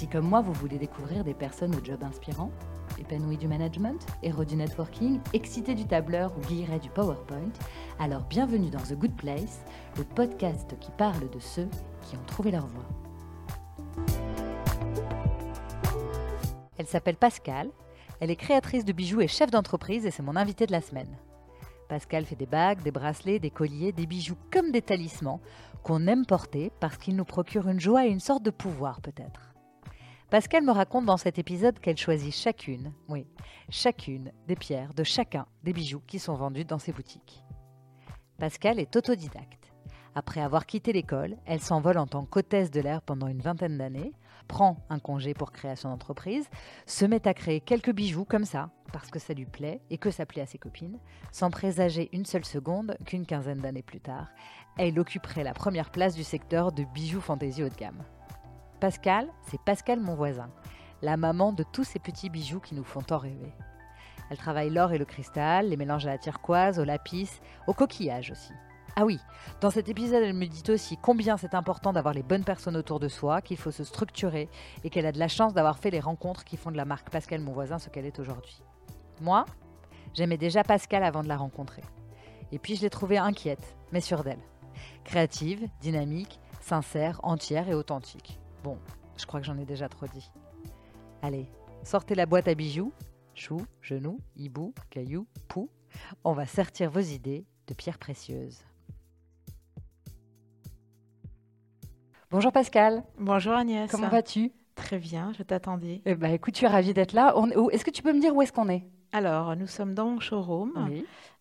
Si comme moi vous voulez découvrir des personnes au job inspirant, épanouies du management, héros du networking, excités du tableur ou guillerets du PowerPoint, alors bienvenue dans The Good Place, le podcast qui parle de ceux qui ont trouvé leur voie. Elle s'appelle Pascal, elle est créatrice de bijoux et chef d'entreprise et c'est mon invitée de la semaine. Pascal fait des bagues, des bracelets, des colliers, des bijoux comme des talismans qu'on aime porter parce qu'ils nous procurent une joie et une sorte de pouvoir peut-être. Pascal me raconte dans cet épisode qu'elle choisit chacune, oui, chacune des pierres de chacun des bijoux qui sont vendus dans ses boutiques. Pascal est autodidacte. Après avoir quitté l'école, elle s'envole en tant qu'hôtesse de l'air pendant une vingtaine d'années, prend un congé pour création d'entreprise, se met à créer quelques bijoux comme ça, parce que ça lui plaît et que ça plaît à ses copines, sans présager une seule seconde qu'une quinzaine d'années plus tard, elle occuperait la première place du secteur de bijoux fantaisie haut de gamme. Pascal, c'est Pascal mon voisin, la maman de tous ces petits bijoux qui nous font tant rêver. Elle travaille l'or et le cristal, les mélanges à la turquoise, au lapis, au coquillage aussi. Ah oui, dans cet épisode, elle me dit aussi combien c'est important d'avoir les bonnes personnes autour de soi, qu'il faut se structurer et qu'elle a de la chance d'avoir fait les rencontres qui font de la marque Pascal mon voisin ce qu'elle est aujourd'hui. Moi, j'aimais déjà Pascal avant de la rencontrer. Et puis je l'ai trouvée inquiète, mais sûre d'elle. Créative, dynamique, sincère, entière et authentique. Bon, je crois que j'en ai déjà trop dit. Allez, sortez la boîte à bijoux, choux, genoux, hibou, cailloux, poux. On va sortir vos idées de pierres précieuses. Bonjour Pascal. Bonjour Agnès. Comment vas-tu? Très bien, je t'attendais. Eh ben, écoute, tu es ravie d'être là. Est-ce que tu peux me dire où est-ce qu'on est? Alors, nous sommes dans mon showroom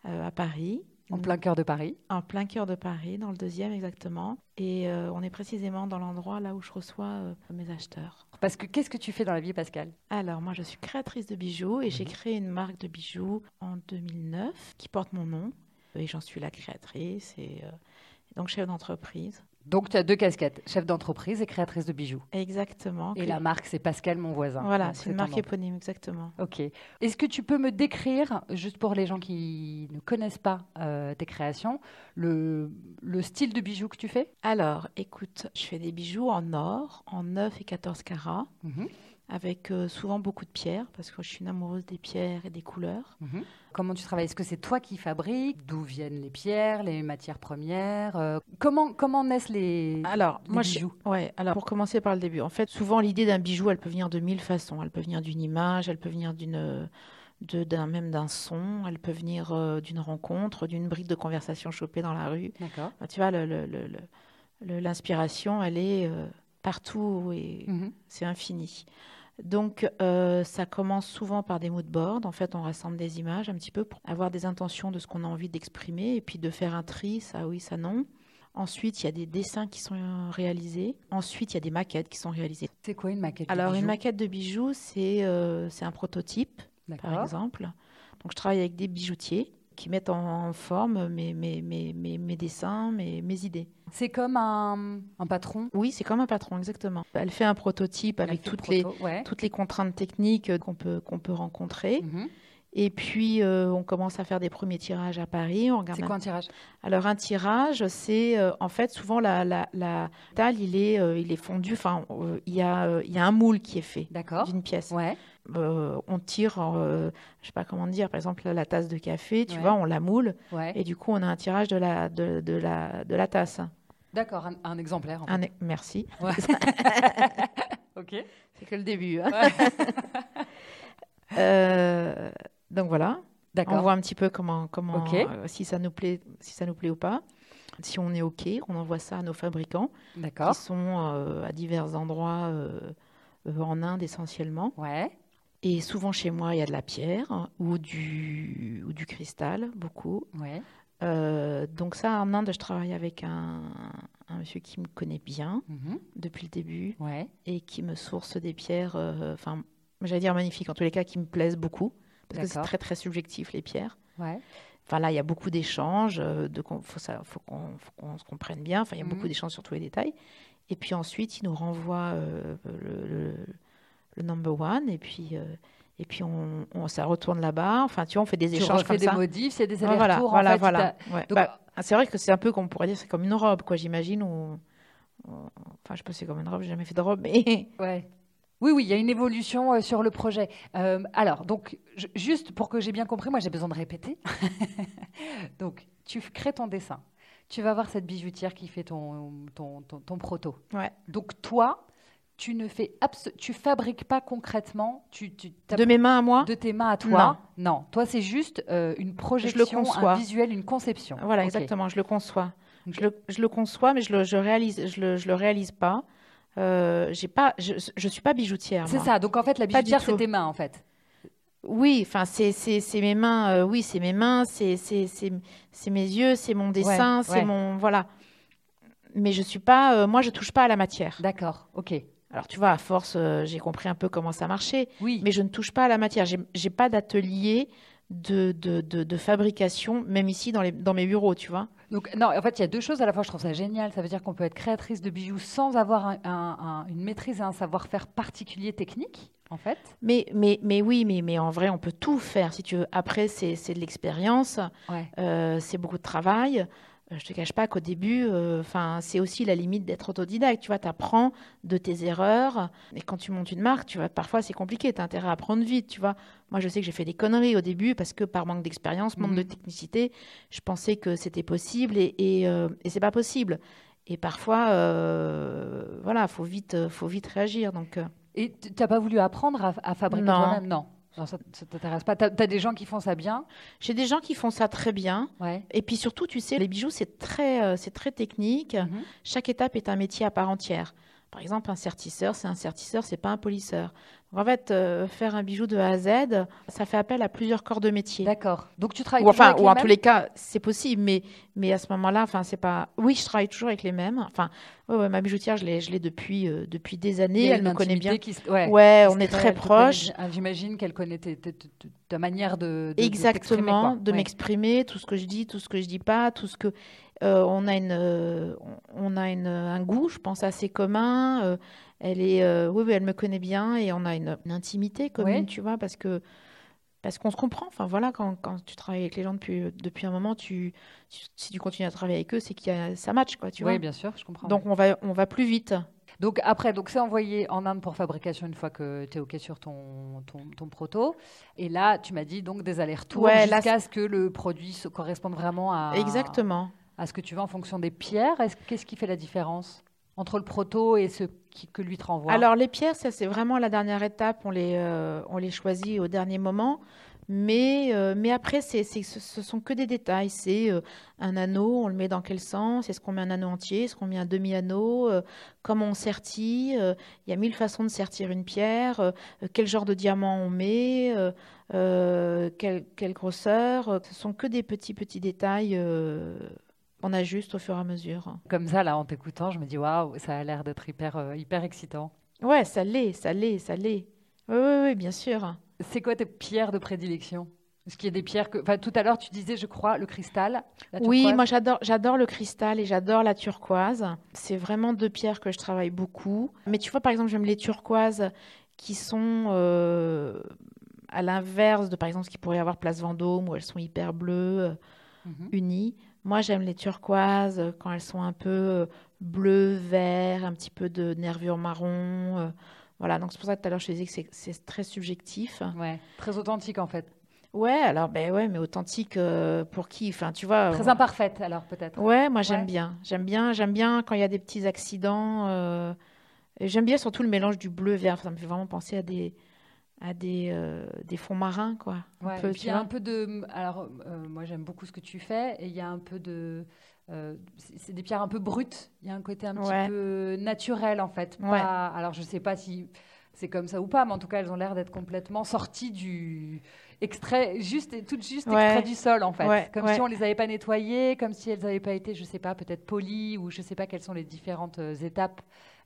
euh, à Paris. En plein cœur de Paris En plein cœur de Paris, dans le deuxième exactement. Et euh, on est précisément dans l'endroit là où je reçois euh, mes acheteurs. Parce que qu'est-ce que tu fais dans la vie, Pascal? Alors, moi, je suis créatrice de bijoux et j'ai mhm. créé une marque de bijoux en 2009 qui porte mon nom. Et j'en suis la créatrice et donc chef d'entreprise. Donc, tu as deux casquettes, chef d'entreprise et créatrice de bijoux. Exactement. Et la marque, c'est Pascal, mon voisin. Voilà, c'est une marque éponyme, exactement. Ok. Est-ce que tu peux me décrire, juste pour les gens qui ne connaissent pas euh, tes créations, le, le, style de bijoux que tu fais? Alors, écoute, je fais des bijoux en or, en 9 et 14 carats. Mhm avec euh, souvent beaucoup de pierres, parce que je suis une amoureuse des pierres et des couleurs. Mhm. Comment tu travailles? Est-ce que c'est toi qui fabriques? D'où viennent les pierres, les matières premières euh, Comment comment naissent les, alors, moi, bijoux? Ouais, alors pour commencer par le début, en fait, souvent l'idée d'un bijou, elle peut venir de mille façons. Elle peut venir d'une image, elle peut venir d'une d'un même d'un son, elle peut venir euh, d'une rencontre, d'une brique de conversation chopée dans la rue. D'accord. Bah, tu vois, l'inspiration, elle est partout et mhm. c'est infini. Donc, euh, ça commence souvent par des mots de board. En fait, on rassemble des images un petit peu pour avoir des intentions de ce qu'on a envie d'exprimer et puis de faire un tri, ça oui, ça non. Ensuite, il y a des dessins qui sont réalisés. Ensuite, il y a des maquettes qui sont réalisées. C'est quoi une maquette Alors, de une maquette de bijoux, c'est euh, un prototype, par exemple. Donc, je travaille avec des bijoutiers qui mettent en, forme mes, mes, mes, mes, dessins, mes, mes idées. C'est comme un, un, patron Oui, c'est comme un patron, exactement. Elle fait un prototype avec toutes, les, toutes les contraintes techniques qu'on peut, qu'on peut rencontrer. Mhm. Et puis, euh, on commence à faire des premiers tirages à Paris. C'est quoi un tirage? Alors, un tirage, c'est euh, en fait souvent la, la, la dalle, il est, euh, il est fondu. Enfin, il y, a, il y a un moule qui est fait d'une pièce. Ouais. on tire, je sais pas comment dire, par exemple la tasse de café, tu vois, on la moule. Et du coup, on a un tirage de la, de, de la, de la tasse. D'accord, un, exemplaire. un, merci. ok. C'est que le début. Hein. Donc voilà. On voit un petit peu comment, comment euh, si ça nous plaît, si ça nous plaît ou pas. Si on est ok, on envoie ça à nos fabricants, qui sont euh, à divers endroits euh, en Inde essentiellement. Ouais. Et souvent chez moi, il y a de la pierre ou du, ou du cristal, beaucoup. Ouais. Donc ça, en Inde, je travaille avec un, un monsieur qui me connaît bien Mhm. depuis le début Ouais. et qui me source des pierres, euh, enfin, j'allais dire magnifiques, en tous les cas, qui me plaisent beaucoup. Parce que c'est très, très subjectif, les pierres. Ouais. Enfin, là, il y a beaucoup d'échanges, euh, il faut, ça- faut qu'on qu'on se comprenne bien. Enfin, il y a Mhm. beaucoup d'échanges sur tous les détails. Et puis ensuite, il nous renvoie euh, le, le- le number one. Et puis, euh, et puis on, on- ça retourne là-bas. Enfin, tu vois, on fait des Tu échanges comme des ça. modifs, il y a des voilà, allers-retours. voilà, en fait, il voilà. Ouais. Donc, Bah, c'est vrai que c'est un peu comme on pourrait dire, c'est comme une robe, quoi, j'imagine. Ou... Enfin, je sais pas c'est comme une robe, j'ai jamais fait de robe, mais Ouais. Oui, oui, il y a une évolution euh, sur le projet. Euh, alors, donc, je- juste pour que j'ai bien compris, moi j'ai besoin de répéter. donc, tu crées ton dessin. Tu vas voir cette bijoutière qui fait ton, ton, ton, ton proto. ouais. Donc, toi, tu ne fais tu fabriques pas concrètement tu, tu, de mes mains à moi. de tes mains à toi. Non, toi, c'est juste euh, une projection, un conçois. visuel, une conception. Voilà, exactement, je le conçois. Je, le, je le conçois, mais je le je réalise, je le, je le réalise pas. Euh, j'ai pas, je, je suis pas bijoutière. C'est ça. Donc, en fait, la bijoutière, c'est tes mains, en fait. Oui, enfin, c'est mes mains, euh, oui, c'est mes mains, c'est mes yeux, c'est mon dessin, c'est ouais. mon. Voilà. Mais je suis pas, moi, je touche pas à la matière. D'accord. Ok. Alors, tu vois, à force, euh, j'ai compris un peu comment ça marchait, Oui. mais je ne touche pas à la matière. J'ai pas d'atelier de, de, de, de fabrication, même ici dans, les, dans mes bureaux, tu vois. Donc, non, en fait, il y a deux choses. À la fois, je trouve ça génial. Ça veut dire qu'on peut être créatrice de bijoux sans avoir un- un- un- une maîtrise et un savoir-faire particulier technique, en fait. Mais, mais, mais oui, mais, mais en vrai, on peut tout faire, si tu veux. Après, c'est c'est de l'expérience, Ouais. euh, c'est beaucoup de travail. Euh, Je te cache pas qu'au début, euh, enfin, c'est aussi la limite d'être autodidacte. Tu vois, apprends de tes erreurs. Et quand tu montes une marque, tu vois, parfois c'est compliqué. Tu as intérêt à apprendre vite, tu vois. Moi, je sais que j'ai fait des conneries au début parce que par manque d'expérience, manque Mhm. de technicité, je pensais que c'était possible et, et, euh, et c'est pas possible. Et parfois, euh, voilà, faut vite, faut vite réagir. Donc, euh, Et tu n'as pas voulu apprendre à, à fabriquer toi-même? Non. Genre, ça ne t'intéresse pas. Tu as, des gens qui font ça bien. j'ai des gens qui font ça très bien. Ouais. Et puis surtout, tu sais, les bijoux, c'est très, euh, c'est très technique. Mhm. Chaque étape est un métier à part entière. Par exemple, un sertisseur, c'est un sertisseur, c'est pas un polisseur. En fait, euh, faire un bijou de A à Z, ça fait appel à plusieurs corps de métier. D'accord. Donc, tu travailles Ou toujours enfin, avec ou les en mêmes tous les cas, c'est possible, mais, mais à ce moment-là, enfin, c'est pas. Oui, je travaille toujours avec les mêmes. Enfin, ouais, ouais, ma bijoutière, je l'ai, je l'ai depuis, euh, depuis des années. Elle me connaît bien. qui se- ouais, Ouais, qui se on est très proches. Ah, J'imagine qu'elle connaît ta manière de, Exactement, de m'exprimer, tout ce que je dis, tout ce que je dis pas, tout ce que euh, on a une, on a une, un goût, je pense assez commun. Elle est, euh, oui, oui, elle me connaît bien et on a une, une intimité commune, Ouais. tu vois, parce que parce qu'on se comprend. Enfin voilà, quand, quand tu travailles avec les gens depuis depuis un moment, tu, tu- si tu continues à travailler avec eux, c'est qu'il y a ça match, quoi, tu Oui, vois. bien sûr, je comprends. Donc on va on va plus vite. Donc après, donc c'est envoyé en Inde pour fabrication une fois que tu es OK sur ton, ton, ton proto. Et là, tu m'as dit donc des allers-retours Ouais, jusqu'à ce que le produit se corresponde vraiment à, Exactement. à ce que tu veux en fonction des pierres. Est-ce- Qu'est-ce qui fait la différence? Entre le proto et ce que lui te renvoie Alors les pierres, ça c'est vraiment la dernière étape, on les, euh, on les choisit au dernier moment. Mais, euh, mais après, c'est, c'est- ce, sont que des détails. C'est euh, un anneau, on le met dans quel sens? Est-ce qu'on met un anneau entier? Est-ce qu'on met un demi-anneau? Comment on sertit Il y a mille façons de sertir une pierre. Quel genre de diamant on met? Quelle, quelle grosseur? Ce sont que des petits, petits détails euh, qu'on ajuste au fur et à mesure. Comme ça, là, en t'écoutant, je me dis waouh, ça a l'air d'être hyper, euh, hyper excitant. Ouais, ça l'est, ça l'est, ça l'est. Oui, oui, oui, bien sûr. C'est quoi tes pierres de prédilection? Qu'il y a des pierres que. Enfin, tout à l'heure, tu disais, je crois, le cristal. Oui, moi j'adore, j'adore le cristal et j'adore la turquoise. C'est vraiment deux pierres que je travaille beaucoup. Mais tu vois, par exemple, j'aime les turquoises qui sont euh, à l'inverse de, par exemple, ce qu'il pourrait y avoir Place Vendôme où elles sont hyper bleues, Mhm. unies. Moi, j'aime les turquoises euh, quand elles sont un peu euh, bleues, vert, un petit peu de nervure marron. euh, voilà, donc c'est pour ça que tout à l'heure je te disais que c'est, très subjectif. Ouais, très authentique en fait. Ouais, alors, ben ouais, mais authentique euh, pour qui? Enfin, tu vois. Très euh, imparfaite alors peut-être. Ouais, moi j'aime Ouais. bien. J'aime bien, j'aime bien quand il y a des petits accidents. euh, j'aime bien surtout le mélange du bleu vert. Ça me fait vraiment penser à des à des, euh, des fonds marins, quoi. Un Ouais, peu, et puis tu il y a un peu de. Alors, euh, moi j'aime beaucoup ce que tu fais, et il y a un peu de. euh, c'est des pierres un peu brutes. Il y a un côté un petit peu naturel en fait. Ouais. Alors je sais pas si c'est comme ça ou pas, mais en tout cas elles ont l'air d'être complètement sorties du extrait, juste, toutes juste extrait du sol en fait, comme si on les avait pas nettoyées, comme si elles n'avaient pas été, je sais pas, peut-être polies ou je sais pas quelles sont les différentes étapes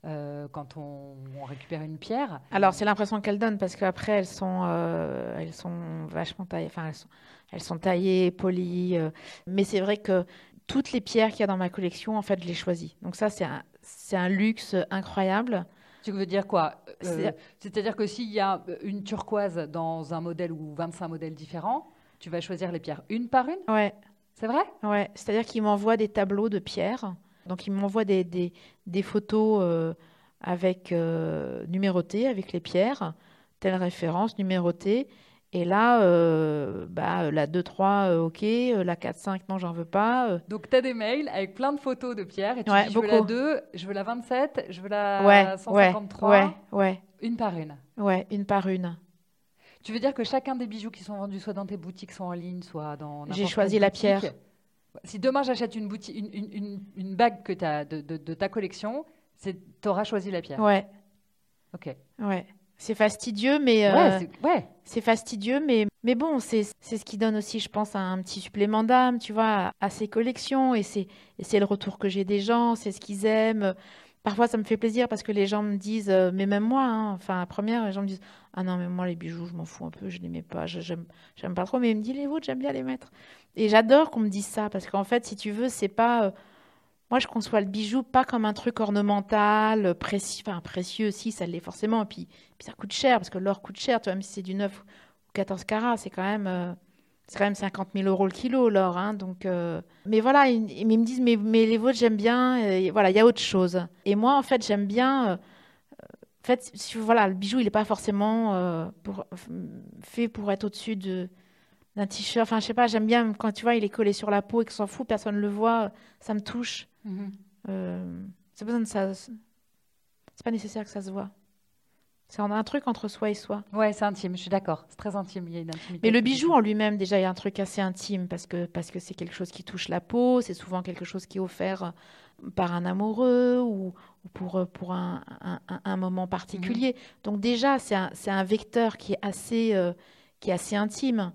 euh, quand on, récupère une pierre. Alors c'est l'impression qu'elles donnent parce qu'après elles sont, euh, elles sont vachement taillées, enfin elles sont, elles sont taillées, polies, mais c'est vrai que toutes les pierres qu'il y a dans ma collection, en fait, je les choisis. Donc ça c'est un, c'est un luxe incroyable. Tu veux dire quoi euh, C'est-à-dire que s'il y a une turquoise dans un modèle ou 25 modèles différents, tu vas choisir les pierres une par une? Ouais. C'est vrai? Ouais. C'est-à-dire qu'il m'envoie des tableaux de pierres. Donc il m'envoie des, des, des, photos euh, avec euh, numérotées, avec les pierres, telle référence numérotée. Et là, euh, bah, la 2-3, euh, ok, la 4-5, non, j'en veux pas. Donc, tu as des mails avec plein de photos de Pierre et tu dis, je veux la 2, je veux la 27, je veux la 153. Ouais, ouais, Une par une. Ouais, une par une. Tu veux dire que chacun des bijoux qui sont vendus, soit dans tes boutiques, soit en ligne, soit dans. J'ai choisi la pierre. Si demain j'achète une, une, une, une, bague que as de, de, de ta collection, tu auras choisi la pierre. Ouais. Ok. Ouais. C'est fastidieux, mais euh, ouais, c'est fastidieux, mais mais bon, c'est ce qui donne aussi, je pense, un petit supplément d'âme, tu vois, à, ces collections. Et c'est c'est le retour que j'ai des gens, c'est ce qu'ils aiment. Parfois, ça me fait plaisir parce que les gens me disent, euh, mais même moi, hein, enfin, à première, les gens me disent, ah non, mais moi, les bijoux, je m'en fous un peu, je les mets pas, j'aime pas trop, mais ils me disent, les vôtres, j'aime bien les mettre. Et j'adore qu'on me dise ça parce qu'en fait, si tu veux, c'est pas. Euh, moi, je conçois le bijou pas comme un truc ornemental, précieux, enfin précieux, si, ça l'est forcément, et puis, ça coûte cher, parce que l'or coûte cher, tu vois, même si c'est du 9 ou 14 carats, c'est quand même... Euh, c'est quand même 50 000 euros le kilo, l'or. Hein, donc, euh, Mais voilà, ils, me disent, mais, les vôtres, j'aime bien. Voilà, il y a autre chose. Et moi, en fait, j'aime bien. Euh, en fait, voilà, le bijou, il n'est pas forcément fait pour être au-dessus de, d'un t-shirt. Enfin, je sais pas, j'aime bien quand tu vois, il est collé sur la peau et que s'en fout, personne ne le voit, ça me touche. Euh, c'est besoin de ça. C'est pas nécessaire que ça se voit. C'est un truc entre soi et soi. Ouais, c'est intime, je suis d'accord. C'est très intime. Il y a une intimité. Mais le bijou en lui-même, déjà, il y a un truc assez intime parce que parce que c'est quelque chose qui touche la peau. C'est souvent quelque chose qui est offert par un amoureux ou, pour pour un, un, moment particulier. Mhm. Donc déjà, c'est un, un vecteur qui est assez euh, qui est assez intime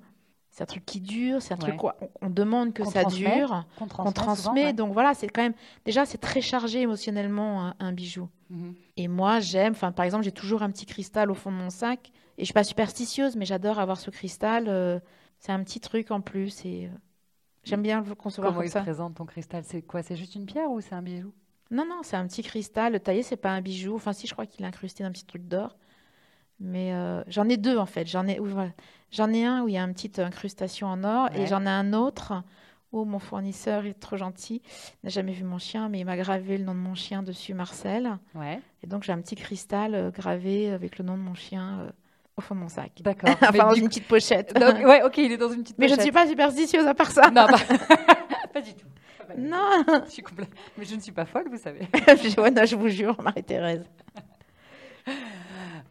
c'est un truc qui dure, c'est un truc quoi, on, demande que ça dure, qu'on transmet. Donc voilà, c'est quand même déjà c'est très chargé émotionnellement un, bijou. Mhm. Et moi j'aime, enfin par exemple j'ai toujours un petit cristal au fond de mon sac et je suis pas superstitieuse, mais j'adore avoir ce cristal. Euh, c'est un petit truc en plus et euh, j'aime bien le concevoir Comment comme ça. Comment il présente ton cristal? C'est quoi C'est juste une pierre ou c'est un bijou? Non non, c'est un petit cristal taillé, c'est pas un bijou. Enfin si, je crois qu'il est incrusté d'un petit truc d'or. Mais euh, j'en ai deux en fait. J'en ai, j'en ai un où il y a une petite incrustation en or et j'en ai un autre où mon fournisseur est trop gentil, n'a jamais vu mon chien, mais il m'a gravé le nom de mon chien dessus, Marcel. Ouais. Et donc j'ai un petit cristal euh, gravé avec le nom de mon chien euh, au fond de mon sac. D'accord. enfin, dans une petite pochette. Donc, ouais, ok, il est dans une petite pochette. Mais je ne suis pas superstitieuse à part ça. Non, bah, pas du tout. Non. Je suis Mais je ne suis pas folle, vous savez. ouais, non, je vous jure, Marie-Thérèse.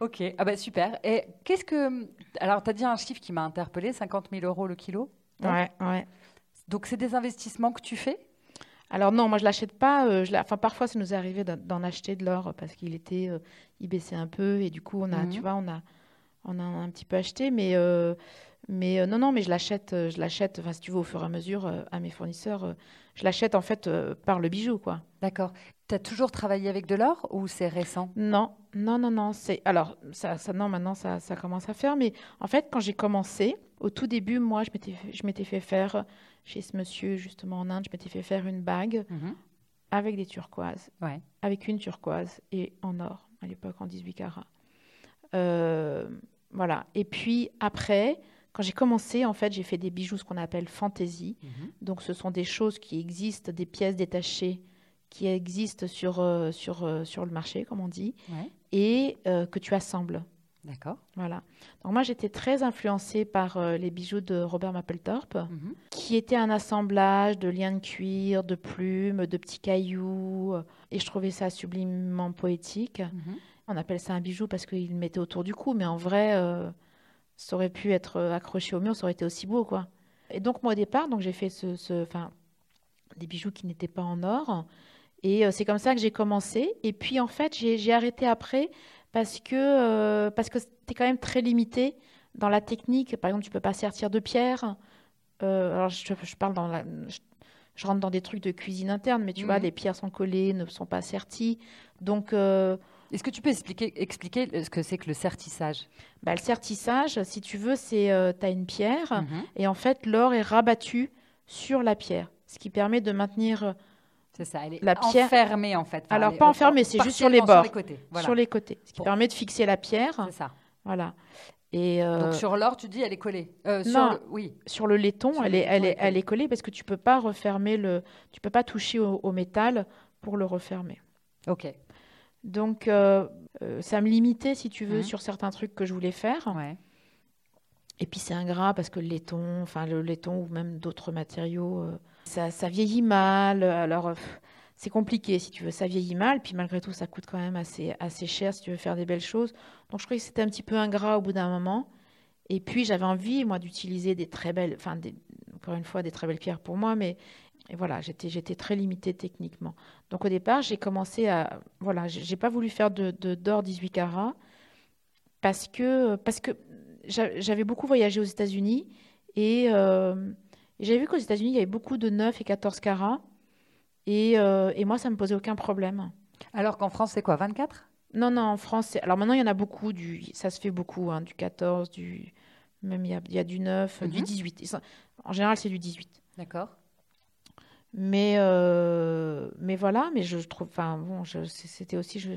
Ok, ah bah super. Et qu'est-ce que. Alors, tu as dit un chiffre qui m'a interpellé 50 000 euros le kilo Ouais, ouais. Donc, c'est des investissements que tu fais? Alors non, moi je l'achète pas. Euh, je enfin parfois ça nous est arrivé d'en acheter de l'or parce qu'il était, euh, il baissait un peu et du coup on a, tu mhm. vois, on a, on a un petit peu acheté, mais euh, mais non non, mais je l'achète, je l'achète. Enfin si tu veux au fur et à mesure à mes fournisseurs, je l'achète en fait par le bijou quoi. D'accord. Tu as toujours travaillé avec de l'or ou c'est récent? Non, non, non, non. C'est alors ça, ça, non, maintenant ça, ça commence à faire. Mais en fait, quand j'ai commencé, au tout début, moi, je m'étais, je m'étais fait faire chez ce monsieur justement en Inde, je m'étais fait faire une bague mhm. avec des turquoises, ouais. avec une turquoise et en or à l'époque en 18 carats. Euh, voilà. Et puis après, quand j'ai commencé, en fait, j'ai fait des bijoux, ce qu'on appelle fantaisie. Mhm. Donc, ce sont des choses qui existent, des pièces détachées qui existent sur, euh, sur, euh, sur le marché, comme on dit, et euh, que tu assembles. D'accord. Voilà. Donc moi, j'étais très influencée par les bijoux de Robert Mapplethorpe, mhm. qui étaient un assemblage de liens de cuir, de plumes, de petits cailloux, et je trouvais ça sublimement poétique. Mhm. On appelle ça un bijou parce qu'il le mettait autour du cou, mais en vrai, ça aurait pu être accroché au mur, ça aurait été aussi beau, quoi. Et donc moi, au départ, donc j'ai fait ce, ce des bijoux qui n'étaient pas en or. Et euh, c'est comme ça que j'ai commencé. Et puis en fait, j'ai arrêté après parce que euh, parce que c'était quand même très limité dans la technique, par exemple, tu peux pas sertir de pierre. alors, je, parle dans la. Je, rentre dans des trucs de cuisine interne, mais tu vois, mhm. les pierres sont collées, ne sont pas serties. Donc. Est-ce que tu peux expliquer, expliquer ce que c'est que le sertissage? Bah, Le sertissage, si tu veux, c'est tu as une pierre mhm. et en fait l'or est rabattu sur la pierre, ce qui permet de maintenir c'est ça, elle est la pierre enfermée en fait. Alors pas enfermée, c'est juste sur les bords, sur les côtés, sur les côtés, ce qui permet de fixer la pierre. C'est ça. Voilà. Et euh, Donc sur l'or, tu dis elle est collée. Euh, non, sur le... oui. Sur le laiton, elle, est, elle, est, elle est collée parce que tu peux pas refermer le, tu peux pas toucher au, métal pour le refermer. Ok. Donc euh, ça me limitait, si tu veux, mmh. sur certains trucs que je voulais faire. Ouais. Et puis c'est ingrat parce que le laiton, enfin le laiton ou même d'autres matériaux ça, vieillit mal. Alors, c'est compliqué si tu veux. Ça vieillit mal, puis malgré tout, ça coûte quand même assez, assez cher si tu veux faire des belles choses. Donc, je croyais que c'était un petit peu ingrat au bout d'un moment. Et puis, j'avais envie, moi, d'utiliser des très belles, enfin, encore une fois, des très belles pierres pour moi, mais voilà, j'étais, j'étais très limitée techniquement. Donc, au départ, j'ai commencé à. Voilà, j'ai pas voulu faire de, d'or 18 carats parce que, parce que j'avais beaucoup voyagé aux États-Unis et. Euh, j'avais vu qu'aux États-Unis, il y avait beaucoup de 9 et 14 carats. Et, euh, et moi, ça ne me posait aucun problème. Alors qu'en France, c'est quoi 24 Non, non, en France, alors maintenant, il y en a beaucoup. Du, ça se fait beaucoup, hein, du 14, du, même il y a, il y a du 9, du 18. Mhm. En général, c'est du 18. D'accord. Mais, euh, mais voilà, mais je, trouve, enfin bon, c'était aussi, je,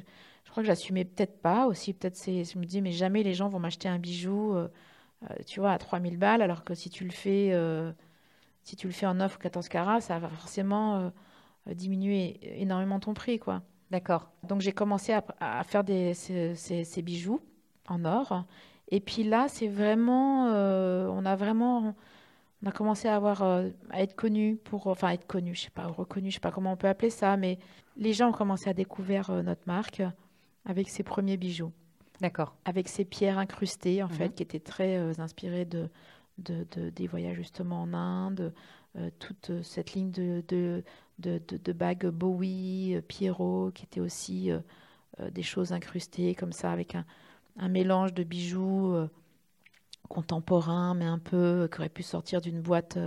je crois que j'assumais peut-être pas aussi, peut-être c'est, je me dis, mais jamais les gens vont m'acheter un bijou, euh, tu vois, à 3000 balles, alors que si tu le fais, si tu le fais en 9 ou 14 carats, ça va forcément euh, diminuer énormément ton prix, quoi. D'accord. Donc j'ai commencé à, faire des, ces, bijoux en or. Et puis là, c'est vraiment, euh, on a vraiment, on a commencé à avoir, euh, à être connu pour, enfin être connu, je sais pas, reconnu, je sais pas comment on peut appeler ça, mais les gens ont commencé à découvrir notre marque avec ses premiers bijoux. D'accord. Avec ces pierres incrustées, en mhm. fait, qui étaient très inspirées de, de, des voyages justement en Inde, euh, toute cette ligne de, de, de, bagues Bowie, euh, Pierrot, qui étaient aussi euh, des choses incrustées comme ça, avec un, un mélange de bijoux contemporains, mais un peu, qui aurait pu sortir d'une boîte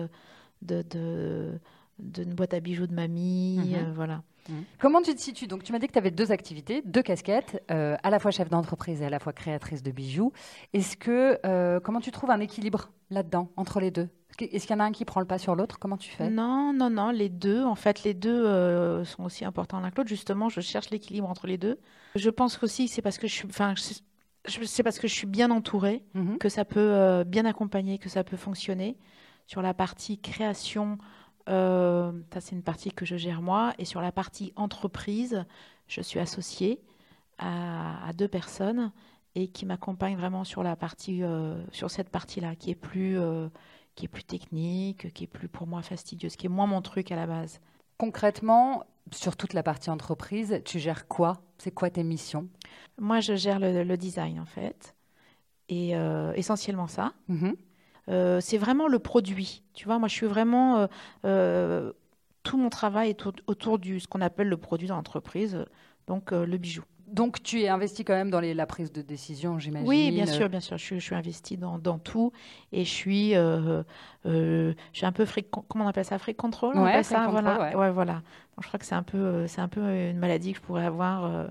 de, d'une boîte à bijoux de mamie, mhm. voilà. Mmh. Comment tu te situes? Donc, tu m'as dit que tu avais deux activités, deux casquettes, euh, à la fois chef d'entreprise et à la fois créatrice de bijoux. Est-ce que euh, comment tu trouves un équilibre là-dedans entre les deux? Est-ce qu'il y en a un qui prend le pas sur l'autre? Comment tu fais? Non, non, non. Les deux, en fait, les deux euh, sont aussi importants l'un que l'autre. Justement, je cherche l'équilibre entre les deux. Je pense aussi c'est parce que je suis, enfin, c'est parce que je suis bien entourée mmh que ça peut bien accompagner, que ça peut fonctionner sur la partie création. Euh, ça, c'est une partie que je gère moi. Et sur la partie entreprise, je suis associée à, deux personnes et qui m'accompagnent vraiment sur la partie, euh, sur cette partie-là, qui est plus, euh, qui est plus technique, qui est plus pour moi fastidieuse, qui est moins mon truc à la base. Concrètement, sur toute la partie entreprise, tu gères quoi? C'est quoi tes missions? Moi, je gère le, design en fait, et essentiellement ça. Mm-hmm. Euh, c'est vraiment le produit. Tu vois, moi, je suis vraiment. Euh, euh, tout mon travail est autour de ce qu'on appelle le produit dans l'entreprise, donc le bijou. Donc, tu es investi quand même dans la prise de décision, j'imagine. Oui, bien sûr, bien sûr. Je, suis, je investi dans, tout et je suis, je suis un peu fric, comment on appelle ça, fric control. Ouais, ça, voilà. Ouais. voilà. je crois que c'est un peu, c'est un peu une maladie que je pourrais avoir.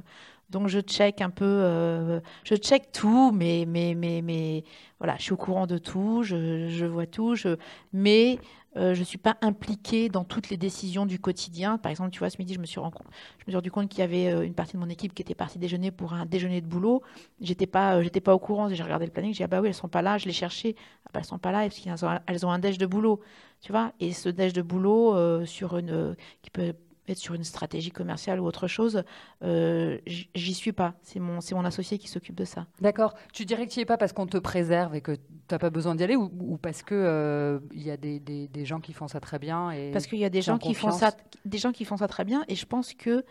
Donc je check un peu, euh, je check tout, mais, mais, mais, mais voilà, je suis au courant de tout, je, je vois tout, je, mais euh, je ne suis pas impliquée dans toutes les décisions du quotidien. Par exemple, tu vois, ce midi, je me suis, rendu, compte qu'il y avait euh, une partie de mon équipe qui était partie déjeuner pour un déjeuner de boulot. J'étais pas, pas au courant. J'ai regardé le planning, j'ai dit ah bah oui, elles sont pas là. Je les cherchais, ah bah, elles sont pas là parce qu'elles ont, elles ont un déj de boulot, tu vois? Et ce déj de boulot sur une qui peut être sur une stratégie commerciale ou autre chose, euh, j'y suis pas. C'est mon, c'est mon associé qui s'occupe de ça. D'accord. Tu dirais que tu n'y es pas parce qu'on te préserve et que tu n'as pas besoin d'y aller ou, parce qu'il euh, y a des, des, des, gens qui font ça très bien et Parce qu'il y a des gens, qui font ça, des gens qui font ça très bien et je pense que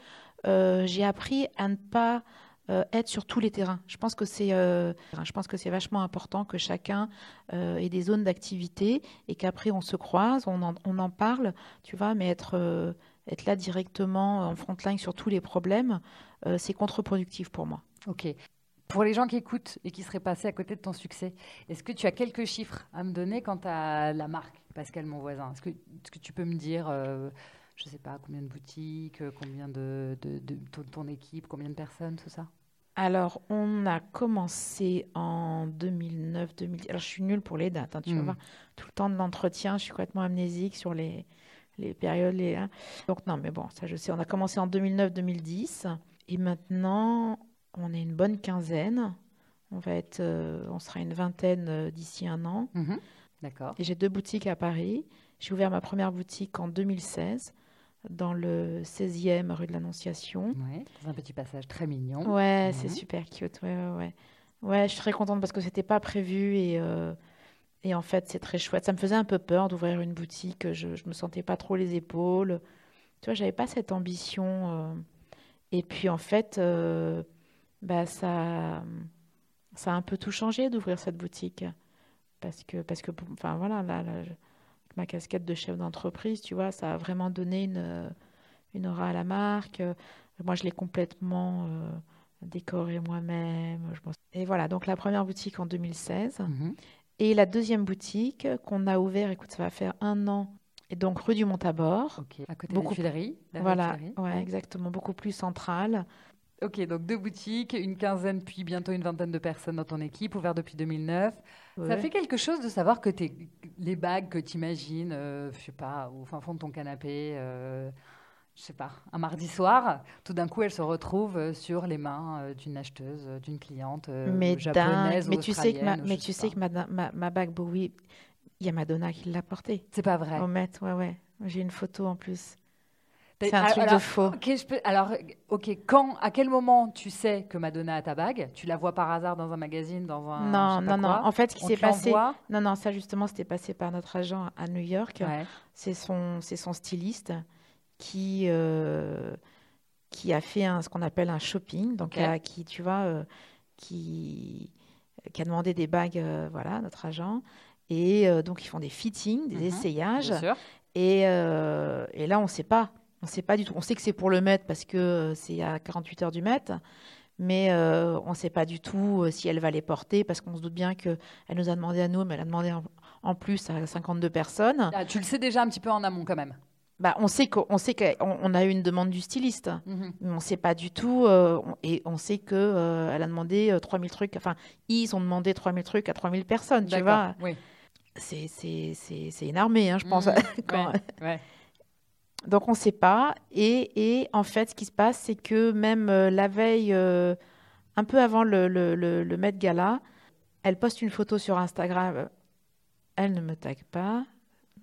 euh, j'ai appris à ne pas être sur tous les terrains. Je pense que c'est, je pense que c'est vachement important que chacun ait des zones d'activité et qu'après on se croise, on en, on en parle, tu vois, mais être être là directement en front line sur tous les problèmes, euh, c'est contre-productif pour moi. Ok. Pour les gens qui écoutent et qui seraient passés à côté de ton succès, est-ce que tu as quelques chiffres à me donner quant à la marque Pascal, mon voisin? Est-ce que, que, tu peux me dire, euh, je ne sais pas, combien de boutiques, euh, combien de, de, ton équipe, combien de personnes, tout ça? Alors, on a commencé en 2009, 2010. Alors, je suis nulle pour les dates. Hein, tu vas hmm. voir, tout le temps de l'entretien, je suis complètement amnésique sur les, les périodes. Les, hein. Donc, non, mais bon, ça, je sais. On a commencé en 2009-2010. Et maintenant, on est une bonne quinzaine. On va être, euh, on sera une vingtaine euh, d'ici un an. Mhm. D'accord. Et j'ai deux boutiques à Paris. J'ai ouvert ma première boutique en 2016 dans le 16e rue de l'Annonciation. Ouais, dans un petit passage très mignon. Ouais, c'est super cute. Ouais, ouais, ouais. Ouais, je suis très contente parce que c'était pas prévu et, euh, et en fait, c'est très chouette. Ça me faisait un peu peur d'ouvrir une boutique. Je, je me sentais pas trop les épaules. Tu vois, j'avais pas cette ambition. Et puis en fait, euh, bah, ça, ça a un peu tout changé d'ouvrir cette boutique. Parce que, parce que enfin voilà, là, ma casquette de chef d'entreprise, tu vois, ça a vraiment donné une, une aura à la marque. Moi, je l'ai complètement euh, décorée moi-même. Et voilà, donc la première boutique en 2016. Mm-hmm. Et la deuxième boutique qu'on a ouvert, écoute, ça va faire un an et donc rue du Montabor. Ok, à côté beaucoup, de la Tuileries. voilà, ouais, exactement, beaucoup plus centrale. Ok, donc deux boutiques, une quinzaine, puis bientôt une vingtaine de personnes dans ton équipe, ouvert depuis 2009. Ça fait quelque chose de savoir que es, les bagues que tu imagines, euh, je sais pas, au fin fond de ton canapé, euh, je sais pas, un mardi soir, tout d'un coup, elles se retrouvent euh, sur les mains euh, d'une acheteuse, d'une cliente mais japonaise mais tu sais que ma, Mais tu sais que ma, ma, ma bague Bowie, il y a Madonna qui l'a portée. C'est pas vrai. Au Met, ouais, ouais. J'ai une photo en plus. C'est un truc de faux. je peux, alors, ok, quand, à quel moment tu sais que Madonna a ta bague? Tu la vois par hasard dans un magazine, dans un. Non, non, non. En fait, ce qui s'est passé. Non, non, ça justement, c'était passé par notre agent à New York. C'est son, c'est son styliste qui, euh, qui a fait un, ce qu'on appelle un shopping, donc qui, tu vois, euh, qui, qui a demandé des bagues, euh, voilà, notre agent. Et euh, donc, ils font des fittings, des mhm, essayages. Et, et, là, on ne sait pas. On sait pas du tout. On sait que c'est pour le mettre parce que c'est à 48 heures du mètre. Mais on ne sait pas du tout si elle va les porter parce qu'on se doute bien qu'elle nous a demandé à nous, mais elle a demandé en, plus à 52 personnes. Ah, tu le sais déjà un petit peu en amont quand même. Bah, on sait qu'on sait qu'on a eu une demande du styliste, mhm. mais on ne sait pas du tout. et on sait que elle a demandé 3000 trucs. Enfin, ils ont demandé 3000 trucs à 3000 personnes, tu vois. Oui c'est une armée, hein, je pense. Mmh. Donc on ne sait pas. Et, et, en fait, ce qui se passe, c'est que même euh, la veille, euh, un peu avant le, le, le, Met Gala, elle poste une photo sur Instagram. Elle ne me tag pas,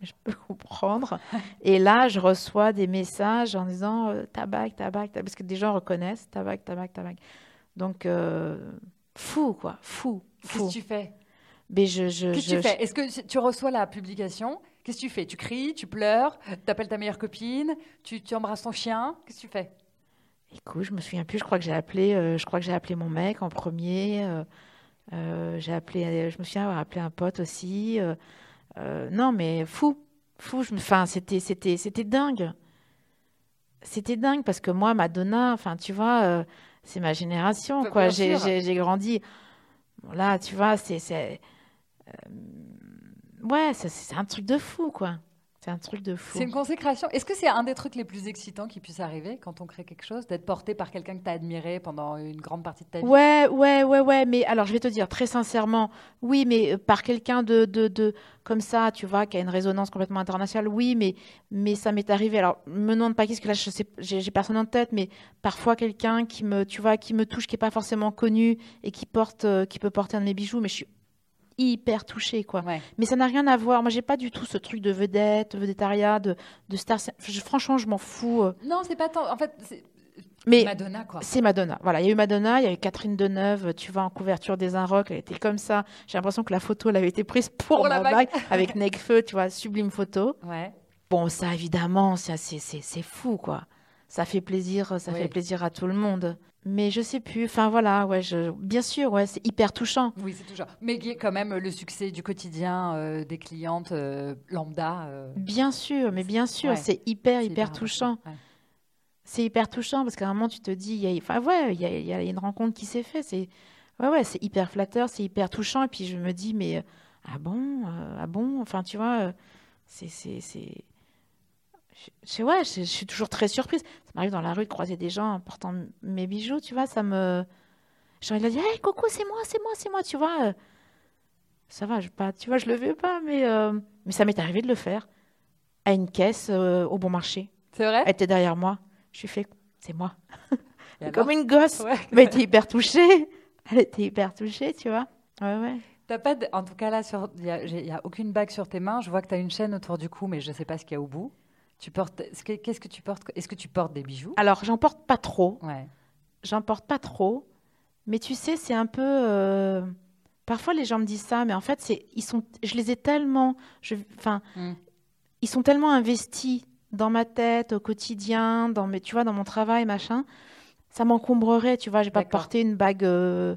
je peux comprendre. et là, je reçois des messages en disant euh, tabac, tabac, parce que des gens reconnaissent tabac, tabac, tabac. Donc, fou, quoi, fou. Qu'est-ce que tu fais? Je, Qu'est-ce que tu fais? Est-ce que tu reçois la publication Qu'est-ce que tu fais? Tu cries, tu pleures, tu appelles ta meilleure copine, tu, tu embrasses ton chien Qu'est-ce que tu fais? Écoute, je me souviens plus. Je crois que j'ai appelé, euh, je crois que j'ai appelé mon mec en premier. Euh, euh, j'ai appelé, je me souviens avoir appelé un pote aussi. Non, mais fou, fou. Enfin, c'était, c'était, c'était dingue. C'était dingue parce que moi, Madonna, enfin, tu vois, c'est ma génération, quoi. J'ai, j'ai, grandi. là, tu vois, c'est, c'est euh, ouais, c'est un truc de fou, quoi. C'est un truc de fou. C'est une consécration. Est-ce que c'est un des trucs les plus excitants qui puisse arriver quand on crée quelque chose, d'être porté par quelqu'un que tu as admiré pendant une grande partie de ta vie? Ouais, ouais, ouais, ouais. Mais alors, je vais te dire très sincèrement, oui, mais euh, par quelqu'un de, de, de, comme ça, tu vois, qui a une résonance complètement internationale, oui, mais, mais ça m'est arrivé. Alors, me demande pas qu'est-ce que là, je sais, j'ai personne en tête, mais parfois quelqu'un qui me, tu vois, qui me touche, qui est pas forcément connu et qui porte, euh, qui peut porter un de mes bijoux, mais je suis hyper touchée, quoi. Mais ça n'a rien à voir. Moi, j'ai pas du tout ce truc de vedette, vedettariat, de, de star. franchement, je m'en fous. Euh. Non, c'est pas tant. En fait, c'est. Mais Madonna, quoi. C'est Madonna. Voilà, il y a eu Madonna, il y a eu Catherine Deneuve, tu vois, en couverture des Inrocks, elle était comme ça. J'ai l'impression que la photo, elle avait été prise pour, la bague, avec Necfeu, tu vois, sublime photo. Ouais. Bon, ça, évidemment, c'est fou, quoi. Ça fait plaisir, ça fait plaisir à tout le monde. Mais je sais plus. Enfin voilà, ouais, je... bien sûr, ouais, c'est hyper touchant. Oui, c'est touchant. Mais il y a quand même le succès du quotidien euh, des clientes euh, lambda. Euh. Bien sûr, mais bien sûr, c'est hyper, hyper, touchant. C'est hyper touchant parce qu'à un moment tu te dis, il y a, enfin ouais, il y a, y a, une rencontre qui s'est faite. C'est Ouais, ouais, c'est hyper flatteur, c'est hyper touchant. Et puis je me dis, mais ah bon, ah bon, enfin, tu vois, c'est. c'est, c'est... Je, ouais, je, suis toujours très surprise. Ça m'arrive dans la rue de croiser des gens portant mes bijoux, tu vois, ça me. J'ai envie de dire, hey, coucou, c'est moi, c'est moi, c'est moi, tu vois. ça va, je, pas, tu vois, je le veux pas, mais, mais ça m'est arrivé de le faire à une caisse au bon marché. C'est vrai? Elle était derrière moi. Je suis fait, c'est moi. Comme une gosse. Mais elle était hyper touchée. Elle était hyper touchée, tu vois. Ouais, ouais. T'as pas En tout cas, là, il n'y a, a, aucune bague sur tes mains. Je vois que tu as une chaîne autour du cou, mais je ne sais pas ce qu'il y a au bout. Tu portes... Qu'est-ce que tu portes Est-ce que tu portes des bijoux? Alors, j'en porte pas trop. Ouais. J'en porte pas trop. Mais tu sais, c'est un peu... Euh, parfois, les gens me disent ça, mais en fait, c'est ils sont... je les ai tellement... Je... Enfin, hmm. ils sont tellement investis dans ma tête au quotidien, dans mes, tu vois, dans mon travail, machin, ça m'encombrerait, tu vois. J'ai pas porté une bague. Euh,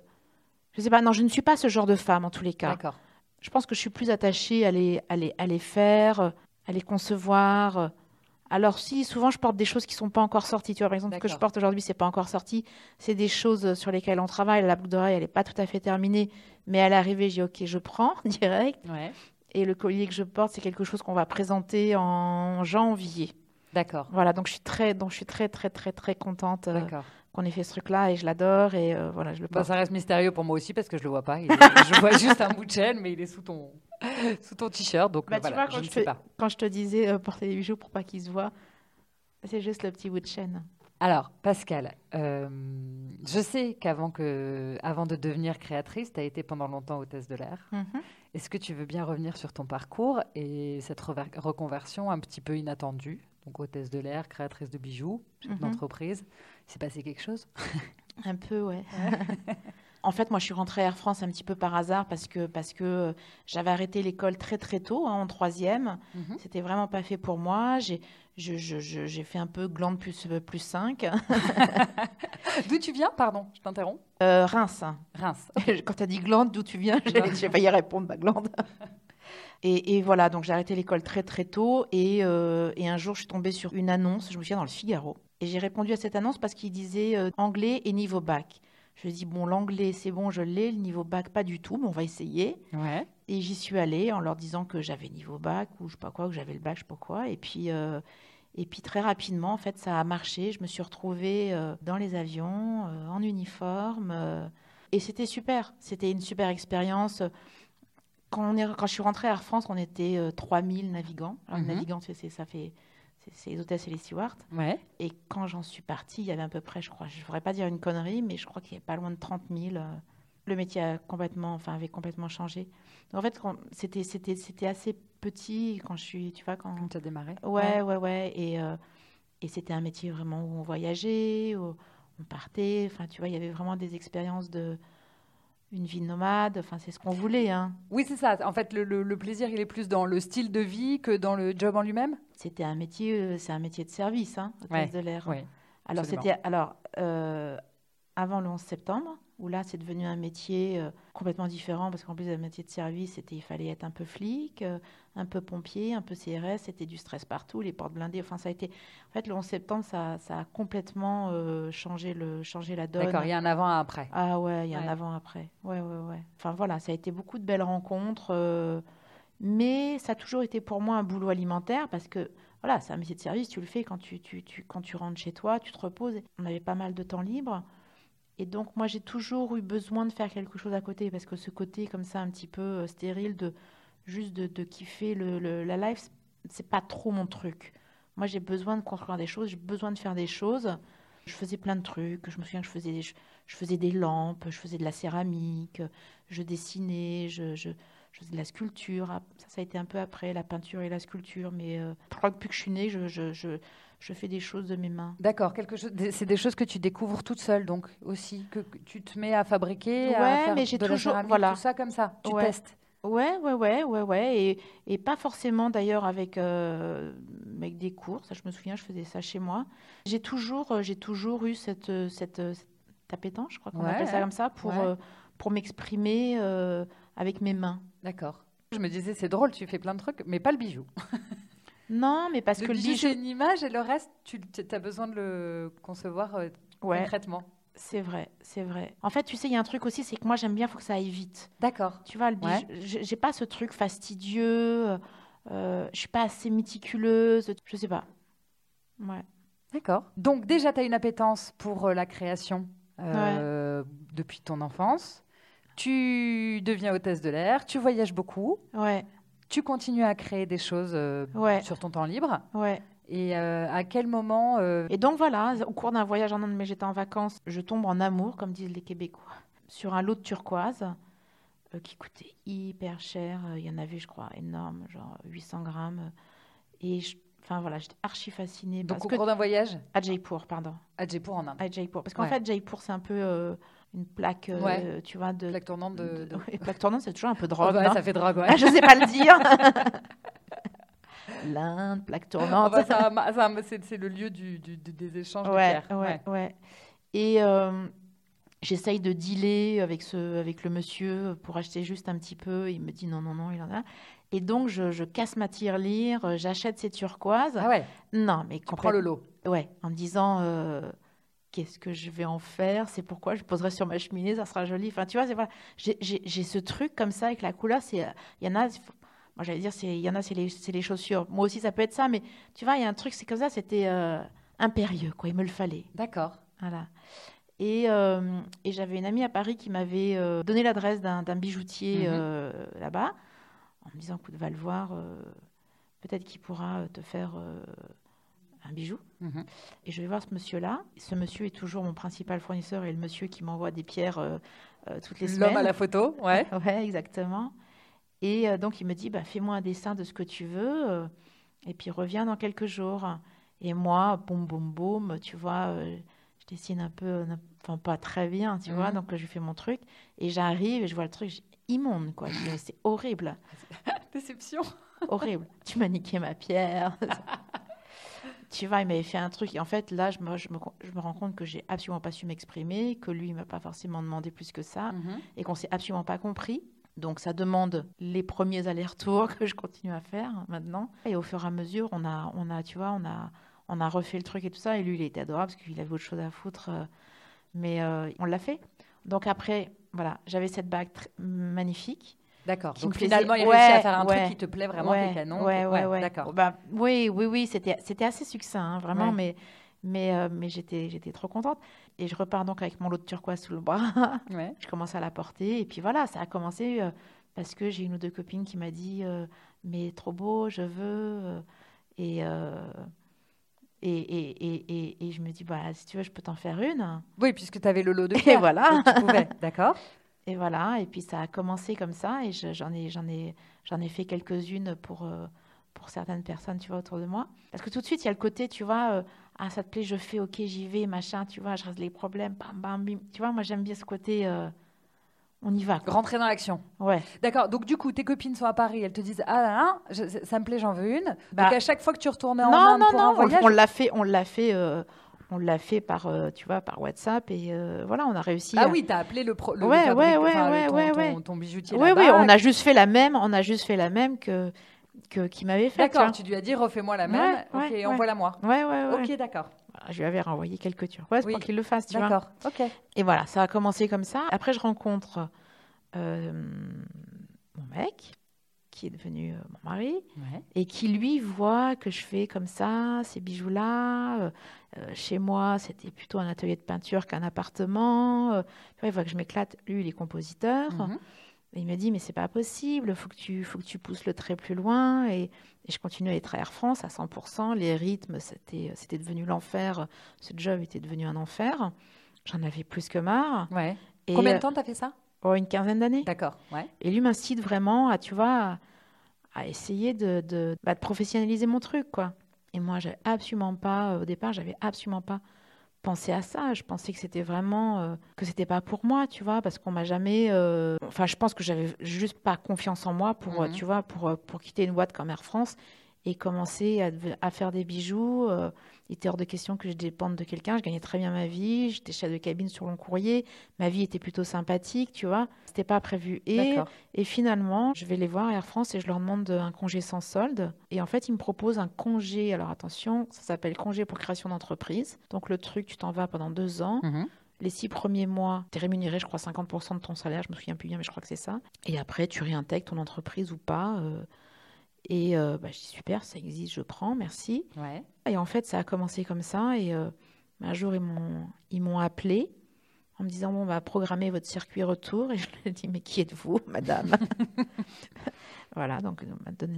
je sais pas. Non, je ne suis pas ce genre de femme en tous les cas. D'accord. Je pense que je suis plus attachée à les, à les, à les faire, à les concevoir. Alors si, souvent je porte des choses qui sont pas encore sorties. Tu vois, par exemple, ce que je porte aujourd'hui, c'est pas encore sorti. C'est des choses sur lesquelles on travaille. La boucle d'oreille, elle est pas tout à fait terminée, mais à l'arrivée, j'ai ok, je prends direct. Ouais. Et le collier que je porte, c'est quelque chose qu'on va présenter en janvier. D'accord. Voilà, donc je suis très, donc je suis très, très, très, très contente euh, qu'on ait fait ce truc-là et je l'adore et euh, voilà, je le bah, porte. ça reste mystérieux pour moi aussi parce que je le vois pas. je vois juste un bout de chaîne, mais il est sous ton, sous ton t-shirt, donc bah, voilà, je ne sais pas. Quand je te disais euh, porter des bijoux pour pas qu'ils se voient, c'est juste le petit bout de chaîne. Alors, Pascal, euh, je sais qu'avant que, avant de devenir créatrice, tu as été pendant longtemps hôtesse de l'air. Mhm. Est-ce que tu veux bien revenir sur ton parcours et cette reconversion un petit peu inattendue? Donc, hôtesse de l'air, créatrice de bijoux, chef mhm. d'entreprise. s'est passé quelque chose? Un peu, ouais. En fait, moi, je suis rentrée à Air France un petit peu par hasard parce que, parce que euh, j'avais arrêté l'école très très tôt, hein, en troisième. Mhm. C'était vraiment pas fait pour moi. J'ai fait un peu glande plus, plus 5. d'où tu viens? Pardon, je t'interromps. Euh, Reims. Reims. Quand tu as dit glande, d'où tu viens J'ai failli répondre, ma glande. Et, et, voilà, donc j'ai arrêté l'école très très tôt. Et, euh, et, un jour, je suis tombée sur une annonce, je me souviens, dans le Figaro. Et j'ai répondu à cette annonce parce qu'il disait anglais et niveau bac. Je dis, bon, l'anglais, c'est bon, je l'ai. Le niveau bac, pas du tout, mais on va essayer. Ouais. Et j'y suis allée en leur disant que j'avais niveau bac ou je sais pas quoi, que j'avais le bac, je sais pas quoi. Et puis, euh, et puis très rapidement, en fait, ça a marché. Je me suis retrouvée euh, dans les avions, euh, en uniforme. et c'était super. C'était une super expérience. Quand, on est, quand je suis rentrée à Air France, on était 3000 navigants. Alors, mm navigants, c'est, ça fait c'est les hôtesses et les stewards. Ouais. Et quand j'en suis partie, il y avait à peu près, je crois, je ne voudrais pas dire une connerie, mais je crois qu'il y avait pas loin de 30 000. Euh, le métier a complètement, enfin, avait complètement changé. en fait, c'était, c'était, c'était assez petit quand je suis, tu vois, quand. Quand tu as démarré. Ouais, ouais, ouais. Et, euh, et c'était un métier vraiment où on voyageait, où on partait. Enfin, tu vois, il y avait vraiment des expériences de une vie nomade, enfin c'est ce qu'on voulait. Hein. Oui, c'est ça. En fait, le, plaisir, il est plus dans le style de vie que dans le job en lui-même? C'était un métier, euh, c'est un métier de service, hein, de l'air. alors c'était, alors euh, avant le 11 septembre, où là, c'est devenu un métier euh, complètement différent, parce qu'en plus d'un métier de service, c'était, il fallait être un peu flic, euh, un peu pompier, un peu CRS, c'était du stress partout, les portes blindées. Enfin, ça a été. En fait, le 11 septembre, ça, ça a complètement euh, changé, le, changé la donne. D'accord, il y a un avant et un après. Ah ouais, il y a un avant et après. Ouais, ouais, ouais. Enfin, voilà, ça a été beaucoup de belles rencontres. mais ça a toujours été pour moi un boulot alimentaire, parce que voilà, c'est un métier de service, tu le fais quand tu, tu, tu, quand tu rentres chez toi, tu te reposes. On avait pas mal de temps libre. Et donc, moi, j'ai toujours eu besoin de faire quelque chose à côté, parce que ce côté comme ça, un petit peu euh, stérile, de juste de, kiffer le, la life, c'est pas trop mon truc. Moi, j'ai besoin de construire des choses, j'ai besoin de faire des choses. Je faisais plein de trucs. Je me souviens que je faisais des, je, faisais des lampes, je faisais de la céramique, je dessinais, je, faisais de la sculpture. Ah, ça, ça a été un peu après, la peinture et la sculpture. Mais euh, depuis que je suis née, je, je je fais des choses de mes mains. D'accord, quelque chose. C'est des choses que tu découvres toute seule, donc aussi que tu te mets à fabriquer, ouais, à faire mais j'ai toujours voilà tout ça comme ça. Tu testes. Ouais, ouais, ouais, ouais, ouais, et, et pas forcément d'ailleurs avec euh, avec des cours. Ça, je me souviens, je faisais ça chez moi. J'ai toujours, euh, j'ai toujours eu cette euh, cette, je crois qu'on appelle ça comme ça, pour pour m'exprimer avec mes mains. D'accord. Je me disais, c'est drôle, tu fais plein de trucs, mais pas le bijou. Non, mais parce que le bijou. c'est une image et le reste, tu as besoin de le concevoir euh, concrètement. C'est vrai, c'est vrai. En fait, tu sais, il y a un truc aussi, c'est que moi j'aime bien, il faut que ça aille vite. D'accord. Tu vois, le bijou, j'ai pas ce truc fastidieux, euh, je suis pas assez méticuleuse, je sais pas. Ouais. D'accord. Donc déjà, tu as une appétence pour euh, la création euh, depuis ton enfance. Tu deviens hôtesse de l'air, tu voyages beaucoup. Ouais. Tu continues à créer des choses euh, sur ton temps libre. Ouais. Et à quel moment Et donc voilà, au cours d'un voyage en Inde, mais j'étais en vacances, je tombe en amour, comme disent les Québécois, sur un lot de turquoise qui coûtait hyper cher. Il y en avait, je crois, énorme, genre 800 grammes. Et je Enfin voilà, j'étais archi fascinée. Donc au cours d'un voyage À Jaipur, pardon. À Jaipur en Inde. À Jaipur. Parce qu'en fait, Jaipur, c'est un peu euh, une plaque, euh, tu vois, de... Plaque tournante de... plaque tournante, c'est toujours un peu drogue, ouais, ça fait drogue, ouais. Je sais pas le dire. L'Inde, plaque tournante. c'est le lieu du, du, des échanges ouais, de Ouais, ouais. Et... Euh, j'essaye de dealer avec, ce, avec le monsieur pour acheter juste un petit peu. Il me dit non, non, non, il en a. Et donc, je, casse ma tirelire, j'achète ces turquoises. Ah ouais Non, mais tu prends le lot. Ouais, en me disant euh, qu'est-ce que je vais en faire C'est pourquoi je poserai sur ma cheminée, ça sera joli. Enfin, tu vois, c'est voilà. J'ai ce truc comme ça avec la couleur. C'est, il y en a. Moi, j'allais dire, il y en a, c'est les, les, chaussures. Moi aussi, ça peut être ça, mais tu vois, il y a un truc, c'est comme ça. C'était euh, impérieux, quoi. Il me le fallait. D'accord. Voilà. Et, et j'avais une amie à Paris qui m'avait donné l'adresse d'un bijoutier mhm. là-bas en me disant, écoute, va le voir, euh, peut-être qu'il pourra euh, te faire euh, un bijou. Mhm. Et je vais voir ce monsieur-là. Ce monsieur est toujours mon principal fournisseur et le monsieur qui m'envoie des pierres toutes les semaines. L'homme à la photo, ouais. ouais, exactement. Et donc il me dit, bah, fais-moi un dessin de ce que tu veux et puis reviens dans quelques jours. Et moi, boum, boum, boum, tu vois, je dessine un peu, enfin pas très bien, tu vois, mhm. donc je fais mon truc et j'arrive et je vois le truc, immonde, quoi. C'est horrible. Déception. Horrible. Tu m'as niqué ma pierre. tu vois, il m'avait fait un truc. Et en fait, là, je me, je me, je me rends compte que j'ai absolument pas su m'exprimer, que lui, il m'a pas forcément demandé plus que ça, mhm. et qu'on s'est absolument pas compris. Donc, ça demande les premiers allers-retours que je continue à faire maintenant. Et au fur et à mesure, on a, on a tu vois, on a, on a refait le truc et tout ça. Et lui, il était adorable parce qu'il avait autre chose à foutre. Euh, mais euh, on l'a fait. Donc après, voilà, j'avais cette bague magnifique. D'accord. Donc finalement, il a réussi à faire un truc qui te plaît vraiment, ouais, canon. Ouais, ouais, ouais. D'accord. Bah, oui, oui, oui, c'était, c'était assez succinct, hein, vraiment, mais, mais, euh, mais j'étais, j'étais trop contente. Et je repars donc avec mon lot de turquoise sous le bras. je commence à la porter. Et puis voilà, ça a commencé euh, parce que j'ai une ou deux copines qui m'a dit euh, Mais trop beau, je veux. et. Et, et, et, et, je me dis, bah, si tu veux, je peux t'en faire une. Oui, puisque tu avais le lot de pierre. Et voilà. tu pouvais, d'accord. Et voilà, et puis ça a commencé comme ça, et j'en ai, j'en ai, j'en ai fait quelques-unes pour, euh, pour certaines personnes, tu vois, autour de moi. Parce que tout de suite, il y a le côté, tu vois, euh, ah, ça te plaît, je fais, ok, j'y vais, machin, tu vois, je reste les problèmes, bam, bam, bim. Tu vois, moi, j'aime bien ce côté, euh, on y va. Rentrer dans l'action. Ouais. D'accord. Donc du coup, tes copines sont à Paris, elles te disent ah là, ça me plaît, j'en veux une. Bah, Donc à chaque fois que tu retournais en Inde pour un voyage, on, l'a fait, on l'a fait. On l'a fait par, euh, tu vois, par WhatsApp et euh, voilà, on a réussi. Ah oui, tu as appelé le, pro, le, ouais, ouais, ouais, ouais, ton, ton, bijoutier. Oui, oui, on a juste fait la même, on a juste fait la même que que qui m'avait fait. D'accord, tu lui as dit refais-moi la même, ok, envoie-la moi. Ouais, ouais, ouais. Ok, d'accord. Je lui avais renvoyé quelques turquoises pour qu'il le fasse, tu vois. D'accord, ok. Et voilà, ça a commencé comme ça. Après, je rencontre euh, mon mec, qui est devenu euh, mon mari, et qui lui voit que je fais comme ça, ces bijoux-là. Euh, chez moi, c'était plutôt un atelier de peinture qu'un appartement. il voit que je m'éclate. Lui, il est compositeur. Mhm. il me dit, mais c'est pas possible, il faut, que tu, faut que tu pousses le trait plus loin. Et, je continue à être à Air France à 100%. Les rythmes, c'était, c'était devenu l'enfer. Ce job était devenu un enfer. J'en avais plus que marre. Ouais. Et Combien de temps tu as fait ça? Oh, une quinzaine d'années. D'accord. Ouais. Et lui m'incite vraiment à, tu vois, à, essayer de, de, bah, de, professionnaliser mon truc, quoi. Et moi, j'avais absolument pas, au départ, j'avais absolument pas pensé à ça. Je pensais que c'était vraiment, euh, que c'était pas pour moi, tu vois, parce qu'on m'a jamais, euh, enfin, je pense que j'avais juste pas confiance en moi pour, mhm. tu vois, pour, pour quitter une boîte comme Air France et commencer à, à faire des bijoux. Euh, il était hors de question que je dépende de quelqu'un. Je gagnais très bien ma vie. J'étais chef de cabine sur long courrier. Ma vie était plutôt sympathique, tu vois. C'était pas prévu. Et, et finalement, je vais les voir Air France et je leur demande un congé sans solde. Et en fait, ils me proposent un congé. Alors attention, ça s'appelle congé pour création d'entreprise. Donc le truc, tu t'en vas pendant deux ans. Mhm. les six premiers mois, tu es rémunéré, je crois, 50% de ton salaire, je me souviens plus bien, mais je crois que c'est ça. Et après, tu réintègres ton entreprise ou pas. Euh. Et euh, bah, je dis super, ça existe, je prends, merci. Ouais. Et en fait, ça a commencé comme ça. Et euh, un jour, ils m'ont, ils m'ont appelé en me disant bon, on va programmer votre circuit retour. Et je lui ai dit mais qui êtes-vous, madame? Voilà, donc donné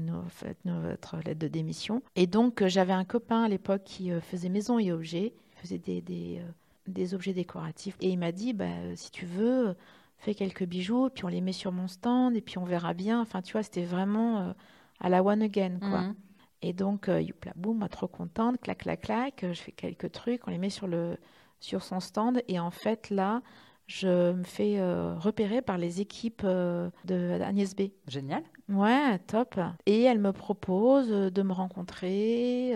notre lettre de démission. Et donc, j'avais un copain à l'époque qui faisait maison et objets, faisait des, des des objets décoratifs. Et il m'a dit, bah, si tu veux, fais quelques bijoux, puis on les met sur mon stand, et puis on verra bien. Enfin, tu vois, c'était vraiment euh, à la one again, quoi. Mhm. Et donc, euh, youpla, boum, trop contente, clac, clac, clac, je fais quelques trucs, on les met sur, le, sur son stand. Et en fait, là, je me fais euh, repérer par les équipes de Agnès B. Génial. Ouais, top. Et elle me propose de me rencontrer.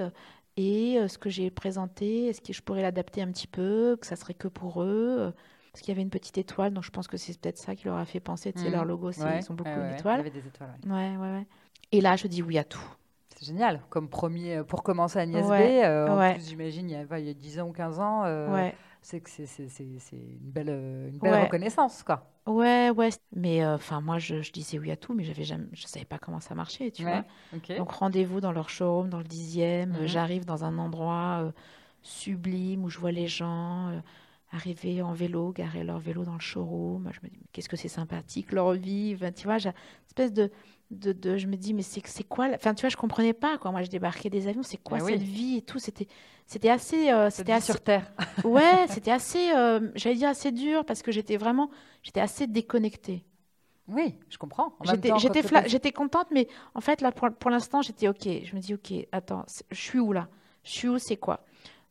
Et euh, ce que j'ai présenté, est-ce que je pourrais l'adapter un petit peu, que ça serait que pour eux euh, Parce qu'il y avait une petite étoile, donc je pense que c'est peut-être ça qui leur a fait penser. Tu sais, leur mmh. logo, ils sont beaucoup d'étoiles. Il y avait des étoiles. Ouais, ouais, ouais. Et là, je dis oui à tout. C'est génial. Comme premier, euh, pour commencer à Agnès B, en plus, j'imagine, il, il, y a 10 ans ou 15 ans, c'est que c'est une belle, une belle reconnaissance, quoi. Ouais, ouais. Mais euh, enfin, moi, je, je, disais oui à tout, mais j'avais jamais, je savais pas comment ça marchait, tu vois. Donc rendez-vous dans leur showroom, dans le dixième. Mhm. J'arrive dans un endroit euh, sublime où je vois les gens euh, arriver en vélo, garer leur vélo dans le showroom. Je me dis, qu'est-ce que c'est sympathique leur vie. tu vois, j'ai une espèce de de, je me dis mais c'est c'est quoi enfin tu vois je comprenais pas quoi. Moi je débarquais des avions c'est quoi cette vie et tout c'était c'était assez euh, c'était assez sur terre. Ouais c'était assez euh, j'allais dire assez dur parce que j'étais vraiment j'étais assez déconnectée. Oui je comprends. J'étais j'étais j'étais contente mais en fait là pour, pour l'instant j'étais ok. Je me dis ok attends je suis où là? Je suis où c'est quoi?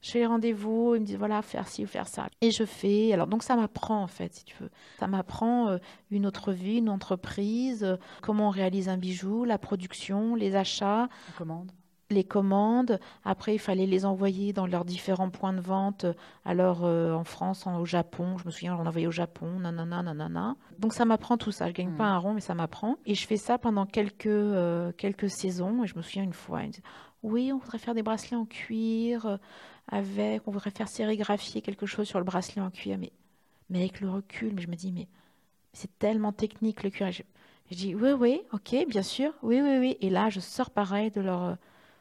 Je fais les rendez-vous, ils me disent voilà, faire ci ou faire ça. Et je fais. Alors, donc, ça m'apprend, en fait, si tu veux. Ça m'apprend euh, une autre vie, une entreprise, euh, comment on réalise un bijou, la production, les achats. Les commandes. Les commandes. Après, il fallait les envoyer dans leurs différents points de vente. Alors, euh, en France, au Japon, je me souviens, on envoyait au Japon, nanana, nanana. Donc, ça m'apprend tout ça. Je gagne pas hmm. un rond, mais ça m'apprend. Et je fais ça pendant quelques, quelques saisons. Et je me souviens une fois, ils me disent oui, on voudrait faire des bracelets en cuir avec, on voudrait faire sérigraphier quelque chose sur le bracelet en cuir, mais, mais avec le recul, mais je me dis, mais c'est tellement technique le cuir. Je, dis, oui, oui, ok, bien sûr, oui, oui, oui. Et là, je sors pareil de leur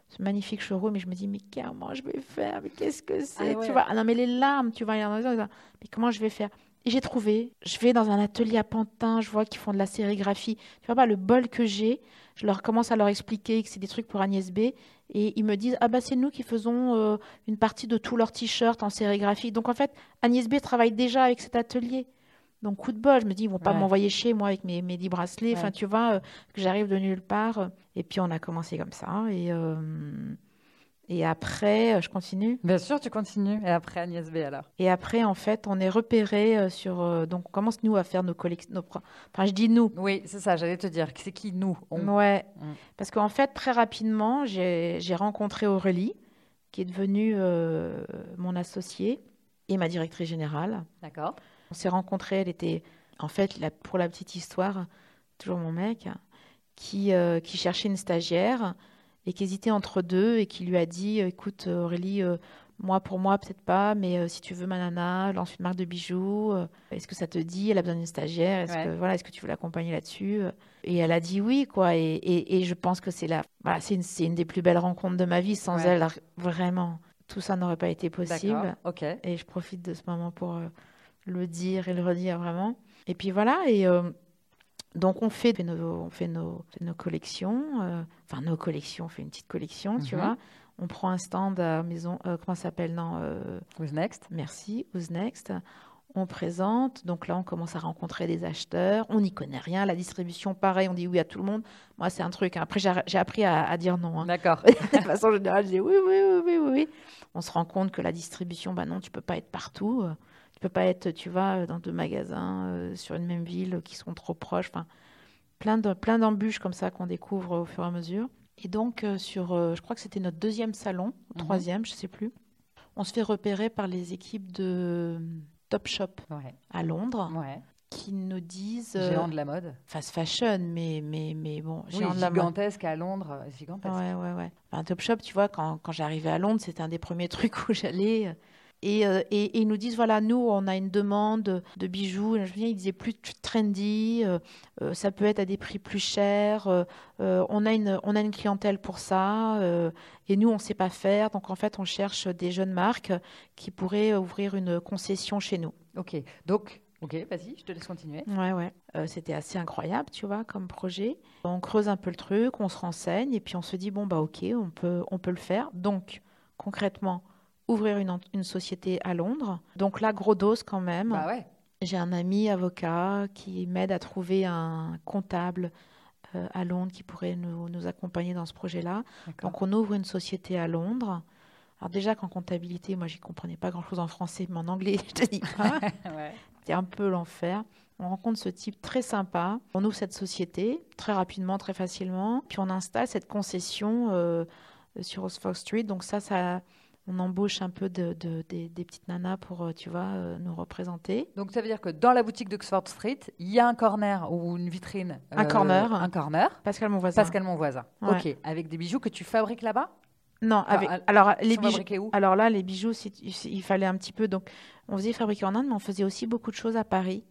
ce magnifique showroom mais je me dis, mais comment je vais faire? Mais qu'est-ce que c'est? Ah Tu vois, ah non, mais les larmes, tu vois, mais comment je vais faire? J'ai trouvé, je vais dans un atelier à Pantin, je vois qu'ils font de la sérigraphie. Tu vois pas le bol que j'ai, je leur commence à leur expliquer que c'est des trucs pour Agnès B. Et ils me disent, ah bah c'est nous qui faisons euh, une partie de tous leurs t-shirts en sérigraphie. Donc en fait, Agnès B travaille déjà avec cet atelier. Donc coup de bol, je me dis, ils vont pas m'envoyer chez moi avec mes, mes 10 bracelets. Enfin, tu vois, euh, que j'arrive de nulle part. Et puis on a commencé comme ça. Et, euh, et après, euh, je continue Bien sûr, tu continues. Et après, Agnès B, alors Et après, en fait, on est repéré euh, sur. Euh, donc, on commence, nous, à faire nos collections. Enfin, je dis nous. Oui, c'est ça, j'allais te dire. C'est qui, nous Ouais. Mm. Parce qu'en fait, très rapidement, j'ai rencontré Aurélie, qui est devenue mon associée et ma directrice générale. D'accord. On s'est rencontrés, elle était. En fait, pour la petite histoire, toujours mon mec, qui, qui cherchait une stagiaire et qui hésitait entre deux et qui lui a dit euh, écoute euh, Aurélie euh, moi pour moi peut-être pas mais si tu veux ma nana lance une marque de bijoux est-ce que ça te dit? Elle a besoin d'une stagiaire est-ce que voilà est-ce que tu veux l'accompagner là-dessus et elle a dit oui quoi et, et, je pense que c'est la voilà, c'est une, une, des plus belles rencontres de ma vie. Sans elle vraiment tout ça n'aurait pas été possible. Ok. Et je profite de ce moment pour le dire et le redire vraiment. Et puis voilà et donc on fait nos, on fait nos, nos collections, euh, enfin nos collections, on fait une petite collection, tu mhm. vois. On prend un stand à maison, euh, comment ça s'appelle non euh, Who's Next? Merci, Who's Next. On présente, donc là on commence à rencontrer des acheteurs, on n'y connaît rien, la distribution pareil, on dit oui à tout le monde. Moi c'est un truc, hein. après j'ai appris à, dire non. Hein. D'accord. de façon générale, je dis oui, oui, oui, oui, oui. On se rend compte que la distribution, bah non, tu peux pas être partout. Tu peux pas être, tu vas dans deux magasins euh, sur une même ville qui sont trop proches. Enfin, plein de plein d'embûches comme ça qu'on découvre au fur et à mesure. Et donc euh, sur, euh, je crois que c'était notre deuxième salon, mhm. troisième, je sais plus. On se fait repérer par les équipes de Topshop à Londres. Qui nous disent. Géant de la mode. Fast fashion, mais, mais, mais bon. Géant de la gigantesque à Londres. Gigantesque. Ouais, ouais, ouais. Top Topshop, tu vois, quand, quand j'arrivais à Londres, c'était un des premiers trucs où j'allais Et, euh, et, ils nous disent voilà, nous, on a une demande de bijoux. Je me souviens, ils disaient plus trendy, euh, euh, ça peut être à des prix plus chers. on, a une, on a une clientèle pour ça. et nous, on ne sait pas faire. Donc, en fait, on cherche des jeunes marques qui pourraient ouvrir une concession chez nous. Ok. Donc, Ok, vas-y, je te laisse continuer. Ouais, ouais. C'était assez incroyable, tu vois, comme projet. On creuse un peu le truc, on se renseigne et puis on se dit bon bah ok, on peut, on peut le faire. Donc concrètement, ouvrir une, une, société à Londres. Donc là, gros dose quand même. Bah ouais. J'ai un ami avocat qui m'aide à trouver un comptable euh, à Londres qui pourrait nous, nous accompagner dans ce projet-là. Donc on ouvre une société à Londres. Alors déjà qu'en comptabilité, moi, j'y comprenais pas grand-chose en français, mais en anglais, je te dis pas. C'était un peu l'enfer. On rencontre ce type très sympa. On ouvre cette société très rapidement, très facilement. Puis on installe cette concession euh, sur Oxford Street. Donc ça, ça on embauche un peu de, des, petites nanas pour, euh, tu vois, euh, nous représenter. Donc ça veut dire que dans la boutique d'Oxford Street, il y a un corner ou une vitrine. un corner. Un corner. Pascal mon voisin. Pascal mon voisin. Ok. Avec des bijoux que tu fabriques là-bas? Non, avec. alors les bijoux. Alors là, les bijoux, il fallait un petit peu. Donc, on faisait fabriquer en Inde, mais on faisait aussi beaucoup de choses à Paris.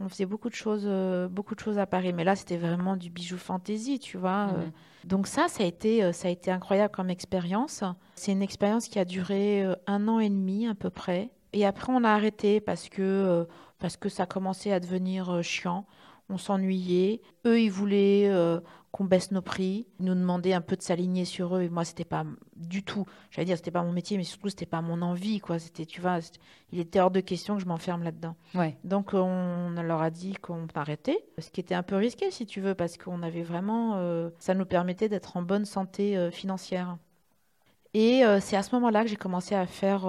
On faisait beaucoup de choses, euh, beaucoup de choses à Paris. Mais là, c'était vraiment du bijou fantaisie, tu vois. Mhm. Donc ça, ça a été, euh, ça a été incroyable comme expérience. C'est une expérience qui a duré euh, un an et demi à peu près. Et après, on a arrêté parce que, euh, parce que ça commençait à devenir chiant. On s'ennuyait. Eux, ils voulaient qu'on baisse nos prix, nous demander un peu de s'aligner sur eux. Et moi, c'était pas du tout, j'allais dire, c'était pas mon métier, mais surtout, c'était pas mon envie, quoi. C'était, tu vois, il était hors de question que je m'enferme là-dedans. Ouais. Donc, on leur a dit qu'on arrêtait, ce qui était un peu risqué, si tu veux, parce qu'on avait vraiment, euh, ça nous permettait d'être en bonne santé euh, financière. Et euh, c'est à ce moment-là que j'ai commencé à faire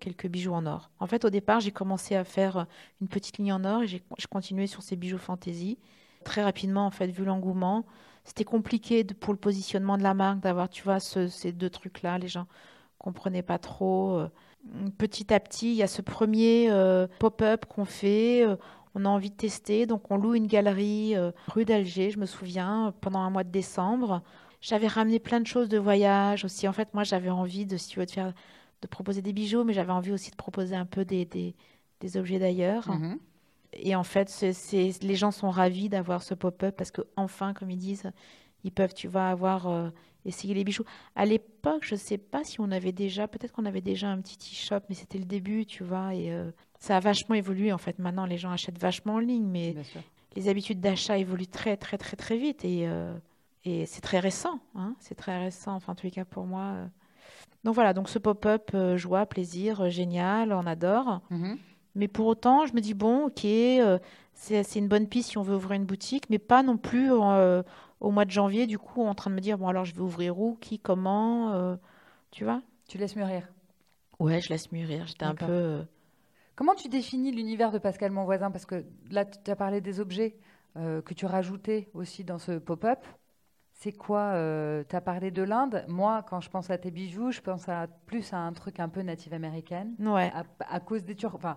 quelques bijoux en or. En fait, au départ, j'ai commencé à faire une petite ligne en or et j'ai continué sur ces bijoux fantaisie. Très rapidement, en fait, vu l'engouement, c'était compliqué pour le positionnement de la marque d'avoir, tu vois, ces deux trucs-là. Les gens comprenaient pas trop. Euh. Petit à petit, il y a ce premier euh, pop-up qu'on fait. Euh, on a envie de tester, donc on loue une galerie rue d'Alger, je me souviens, pendant un mois de décembre. J'avais ramené plein de choses de voyage aussi. En fait, moi, j'avais envie de, si tu veux, de faire, de proposer des bijoux, mais j'avais envie aussi de proposer un peu des, des, objets d'ailleurs. Mm-hmm et en fait, c'est, les gens sont ravis d'avoir ce pop-up parce que enfin, comme ils disent, ils peuvent, tu vas avoir euh, essayé les bijoux. À l'époque, je ne sais pas si on avait déjà, peut-être qu'on avait déjà un petit e-shop, mais c'était le début, tu vois, et euh, ça a vachement évolué. En fait, maintenant, les gens achètent vachement en ligne, mais les habitudes d'achat évoluent très, très, très, très vite, et, euh, et c'est très récent. Hein c'est très récent, enfin, en tous les cas, pour moi. Donc voilà, donc ce pop-up, joie, plaisir, génial, on adore. Mm-hmm. Mais pour autant, je me dis, bon, ok, euh, c'est une bonne piste si on veut ouvrir une boutique, mais pas non plus euh, au mois de janvier, du coup, en train de me dire, bon, alors je vais ouvrir où, qui, comment, euh, tu vois Tu laisses mûrir Ouais, je laisse mûrir. J'étais un peu. Comment tu définis l'univers de Pascal Mon Voisin? Parce que là, tu as parlé des objets que tu rajoutais aussi dans ce pop-up. C'est quoi Tu as parlé de l'Inde. Moi, quand je pense à tes bijoux, je pense à, plus à un truc un peu native américaine. Ouais. À, cause des Turcs. Enfin,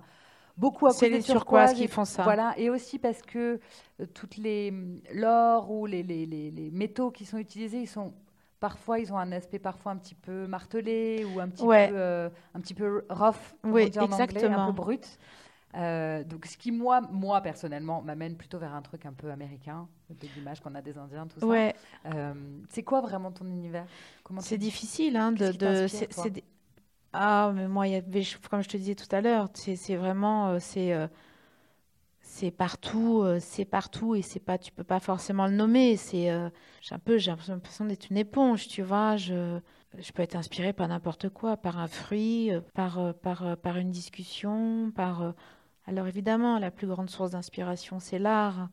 beaucoup à cause des turquoises, qui font ça. Voilà, et aussi parce que euh, toutes les l'or ou les, les, les, métaux qui sont utilisés, ils sont parfois ils ont un aspect parfois un petit peu martelé ou un petit peu euh, un petit peu rough, oui, exactement. un peu brut. Euh, donc, ce qui, moi, moi personnellement, m'amène plutôt vers un truc un peu américain, de l'image qu'on a des Indiens, tout ouais. ça. c'est quoi vraiment ton univers? C'est difficile hein, de. de ah, mais moi, y comme je te disais tout à l'heure, c'est vraiment, euh, c'est euh, c'est partout, euh, c'est partout et c'est pas, tu peux pas forcément le nommer. C'est, j'ai un peu, j'ai l'impression d'être une éponge, tu vois. Je, je peux être inspirée par n'importe quoi, par un fruit, par, par, par une discussion, par. Alors évidemment, la plus grande source d'inspiration, c'est l'art,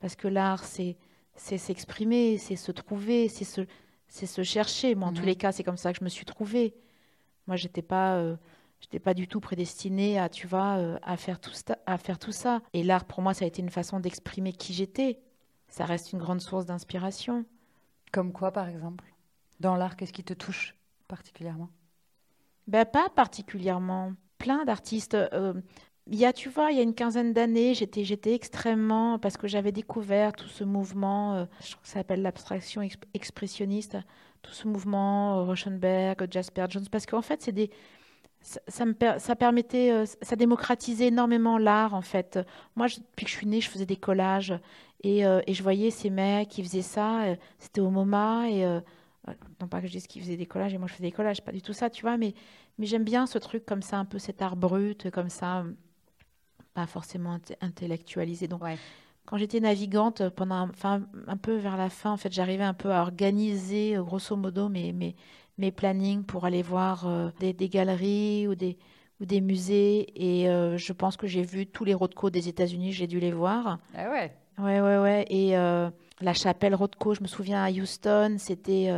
parce que l'art, c'est s'exprimer, c'est se trouver, c'est se, chercher. Moi, en tous les cas, c'est comme ça que je me suis trouvée. Moi, j'étais pas, euh, j'étais pas du tout prédestinée à, tu vois, euh, à faire tout ça, à faire tout ça. Et l'art, pour moi, ça a été une façon d'exprimer qui j'étais. Ça reste une grande source d'inspiration. Comme quoi, par exemple? Dans l'art, qu'est-ce qui te touche particulièrement? Ben pas particulièrement. Plein d'artistes. Euh, il y a, tu vois, il y a une quinzaine d'années, j'étais, extrêmement, parce que j'avais découvert tout ce mouvement, je crois que ça s'appelle l'abstraction expressionniste, tout ce mouvement, euh, Rauschenberg, Jasper Jones, parce qu'en fait, c'est des, ça, me ça permettait, euh, ça démocratisait énormément l'art en fait. Moi, depuis que je suis née, je faisais des collages et, euh, je voyais ces mecs qui faisaient ça. Euh, c'était au MoMA et non pas que je dise qu'ils faisaient des collages et moi je faisais des collages, pas du tout ça, tu vois. Mais j'aime bien ce truc comme ça, un peu cet art brut, comme ça, pas forcément intellectualisé. Donc quand j'étais navigante, pendant, enfin un peu vers la fin, en fait, j'arrivais un peu à organiser grosso modo mes mes mes plannings pour aller voir euh, des, galeries ou des, ou des musées. Et euh, je pense que j'ai vu tous les Rothko des États-Unis, j'ai dû les voir. Ah ouais Ouais, ouais, ouais. Et euh, la chapelle Rothko, je me souviens à Houston, c'était.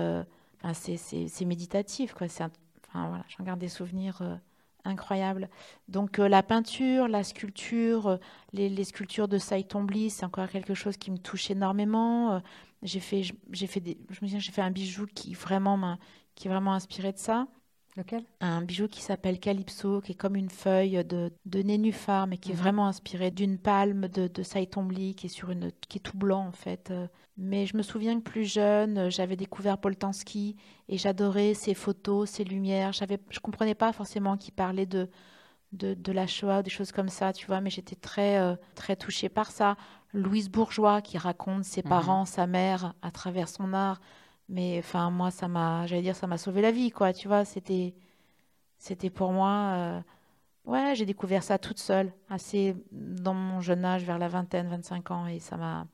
Enfin, c'est méditatif, quoi. Un, enfin, voilà, j'en garde des souvenirs incroyables. Donc, la peinture, la sculpture, les, les sculptures de Saïtombli, c'est encore quelque chose qui me touche énormément. j'ai fait, j'ai fait j'ai fait un bijou qui qui est vraiment inspiré de ça. Lequel? Un bijou qui s'appelle Calypso, qui est comme une feuille de, de nénuphar, mais qui est mhm. vraiment inspiré d'une palme de, de Saïtombli, qui est, sur une, qui est tout blanc en fait. Mais je me souviens que plus jeune, j'avais découvert Poltanski et j'adorais ses photos, ses lumières. J'avais, je comprenais pas forcément qu'il parlait de, de, de, la Shoah, des choses comme ça, tu vois, mais j'étais très, euh, très touchée par ça. Louise Bourgeois qui raconte ses mhm. parents, sa mère à travers son art. Mais enfin, moi, ça m'a, j'allais dire, ça m'a sauvé la vie, quoi. Tu vois, c'était, c'était pour moi. Euh, ouais, j'ai découvert ça toute seule, assez dans mon jeune âge, vers la vingtaine, 25 ans, et ça m'a.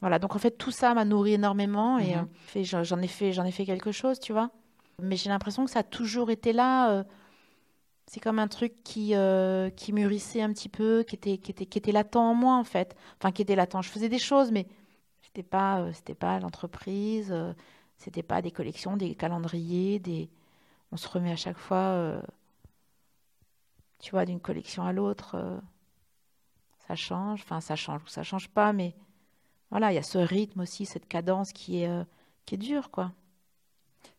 Voilà, donc en fait, tout ça m'a nourri énormément et mhm. euh, j'en ai fait, j'en ai fait quelque chose, tu vois. Mais j'ai l'impression que ça a toujours été là. Euh, c'est comme un truc qui, qui mûrissait un petit peu, qui était, qui était, qui était latent en moi, en fait. Enfin, qui était latent. Je faisais des choses, mais c'était pas, c'était pas l'entreprise c'était pas des collections, des calendriers, des. On se remet à chaque fois, euh, tu vois, d'une collection à l'autre. Euh, ça change, enfin ça change ou ça change pas, mais voilà, il y a ce rythme aussi, cette cadence qui est, euh, qui est dure, quoi.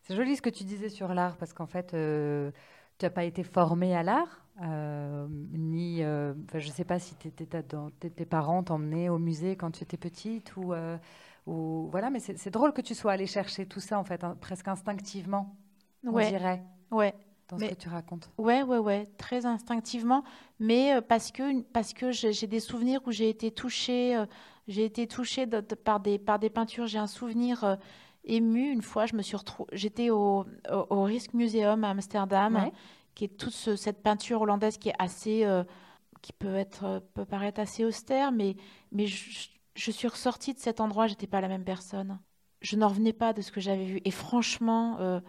C'est joli ce que tu disais sur l'art, parce qu'en fait, tu n'as pas été formé à l'art, ni, je ne sais pas si tes parents t'emmenaient au musée quand tu étais petite, ou ou voilà, mais c'est drôle que tu sois allé chercher tout ça en fait, hein, presque instinctivement, on dirait. Ouais. Dans ce que tu racontes. Ouais, ouais, ouais, très instinctivement, mais euh, parce que parce que j'ai des souvenirs où j'ai été touchée, euh, j'ai été touchée par des par des peintures. J'ai un souvenir euh, ému une fois. Je me suis j'étais au, au, Risk Museum à Amsterdam, qui est toute cette peinture hollandaise qui est assez qui peut être peut paraître assez austère, mais mais je, je suis ressortie de cet endroit, j'étais pas la même personne. Je n'en revenais pas de ce que j'avais vu. Et franchement, euh,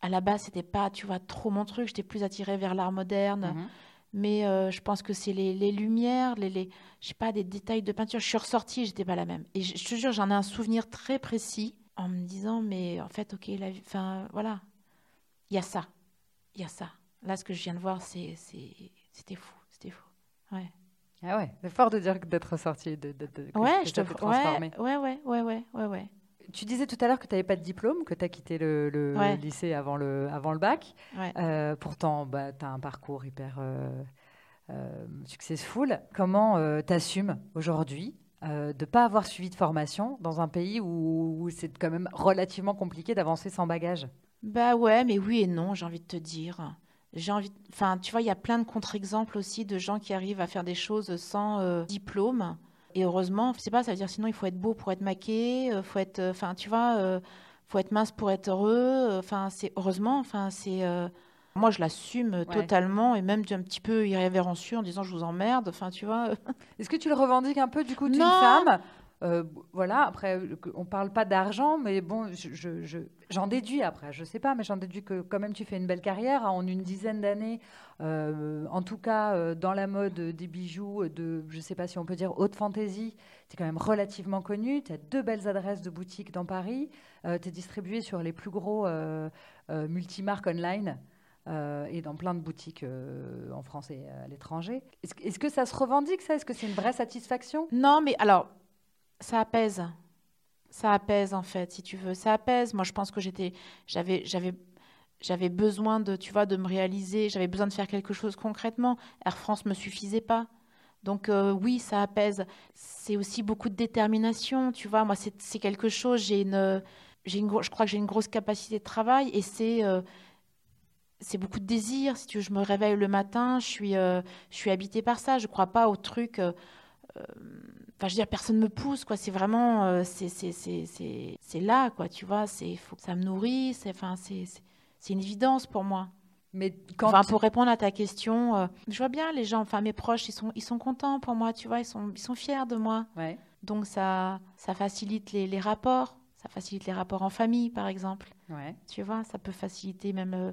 à la base, c'était pas, tu vois, trop mon truc. J'étais plus attirée vers l'art moderne. Mhm. Mais euh, je pense que c'est les, lumières, les, les, je sais pas, des détails de peinture. Je suis ressortie, j'étais pas la même. Et je, te jure, j'en ai un souvenir très précis en me disant, mais en fait, ok, la, enfin, voilà, il y a ça, il y a ça. Là, ce que je viens de voir, c'est, c'était fou, c'était fou. Ouais. Ah ouais, c'est fort de dire d'être sorti, de, de, de ouais, je te transformer. Ouais, ouais, ouais, ouais, ouais, ouais. Tu disais tout à l'heure que tu n'avais pas de diplôme, que tu as quitté le, le lycée avant le, avant le bac. Euh, pourtant, bah, tu as un parcours hyper euh, euh, successful. Comment euh, tu assumes aujourd'hui de ne pas avoir suivi de formation dans un pays où, où c'est quand même relativement compliqué d'avancer sans bagage? Bah ouais, mais oui et non, j'ai envie de te dire j'ai envie, enfin, tu vois, il y a plein de contre-exemples aussi de gens qui arrivent à faire des choses sans euh, diplôme. Et heureusement, je sais pas, ça veut dire sinon il faut être beau pour être maqué, euh, faut être, euh, enfin, tu vois, faut être mince pour être heureux. Enfin, c'est heureusement, enfin, c'est moi, je l'assume totalement et même un petit peu irrévérencieux en disant je vous emmerde. Enfin, tu vois. Est-ce que tu le revendiques un peu du coup d'une femme? Euh, voilà, après, on parle pas d'argent, mais bon, j'en déduis après, je sais pas, mais j'en déduis que quand même tu fais une belle carrière en une dizaine d'années, euh, en tout cas euh, dans la mode des bijoux, de, je sais pas si on peut dire haute fantaisie, tu es quand même relativement connu, tu as deux belles adresses de boutiques dans Paris, tu es distribué sur les plus gros multimarques online. et dans plein de boutiques en France et à l'étranger. Est-ce que ça se revendique ça? Est-ce que c'est une vraie satisfaction? Non, mais alors ça apaise. Ça apaise en fait, si tu veux. Ça apaise. Moi, je pense que j'étais, j'avais, j'avais, j'avais besoin de, tu vois, de me réaliser. J'avais besoin de faire quelque chose concrètement. Air France me suffisait pas. Donc euh, oui, ça apaise. C'est aussi beaucoup de détermination, tu vois. Moi, c'est quelque chose. J'ai une, j'ai une, je crois que j'ai une grosse capacité de travail et c'est, euh, c'est beaucoup de désir. Si tu veux, je me réveille le matin, je suis, je suis habitée par ça. Je ne crois pas au truc. Enfin, je veux dire, personne me pousse, quoi. C'est vraiment, c'est là, quoi. Tu vois, c'est faut que ça me nourrisse. Enfin, c'est une évidence pour moi. Mais quand enfin, pour répondre à ta question, euh, je vois bien les gens, enfin mes proches, ils sont, ils sont contents pour moi, tu vois, ils sont, ils sont fiers de moi. Ouais. Donc ça, ça facilite les, les, rapports, ça facilite les rapports en famille, par exemple. Ouais. Tu vois, ça peut faciliter même, euh,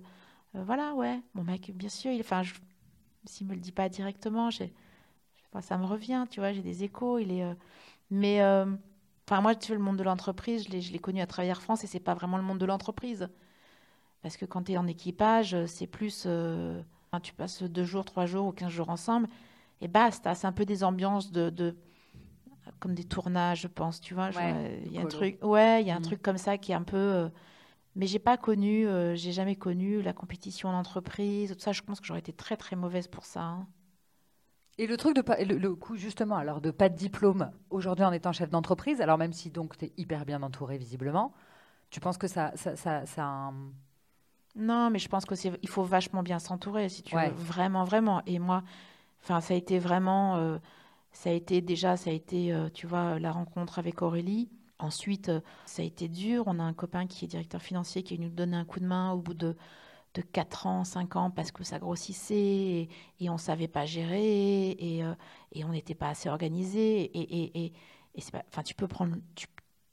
euh, voilà, ouais. Mon mec, bien sûr, il, enfin, s'il me le dit pas directement, j'ai, ça me revient, tu vois, j'ai des échos, il est, mais, enfin moi, tu vois, le monde de l'entreprise, je l'ai connu à travers France et c'est pas vraiment le monde de l'entreprise. Parce que quand tu es en équipage, euh, c'est plus. Euh, tu passes deux jours, trois jours ou quinze jours ensemble et basta. C'est un peu des ambiances de, comme des tournages, je pense, tu vois. Il y a un truc, ouais, il y a un mm. truc comme ça qui est un peu. Euh, mais j'ai pas connu, j'ai jamais connu la compétition en entreprise, tout ça. Je pense que j'aurais été très très mauvaise pour ça. Hein. Et le truc de pas, le, coup justement, alors de pas de diplôme aujourd'hui en étant chef d'entreprise, alors même si donc tu es hyper bien entouré visiblement, tu penses que ça, ça, ça, ça a un non, mais je pense qu'il faut vachement bien s'entourer, si tu veux. Vraiment, vraiment. Et moi, enfin, ça a été vraiment. Euh, ça a été déjà, ça a été, euh, tu vois, la rencontre avec Aurélie. Ensuite, euh, ça a été dur. On a un copain qui est directeur financier qui nous donner un coup de main au bout de, de 4 ans, 5 ans, parce que ça grossissait et, on ne savait pas gérer et, et on n'était pas assez organisé. Et, et, enfin, tu peux prendre, tu,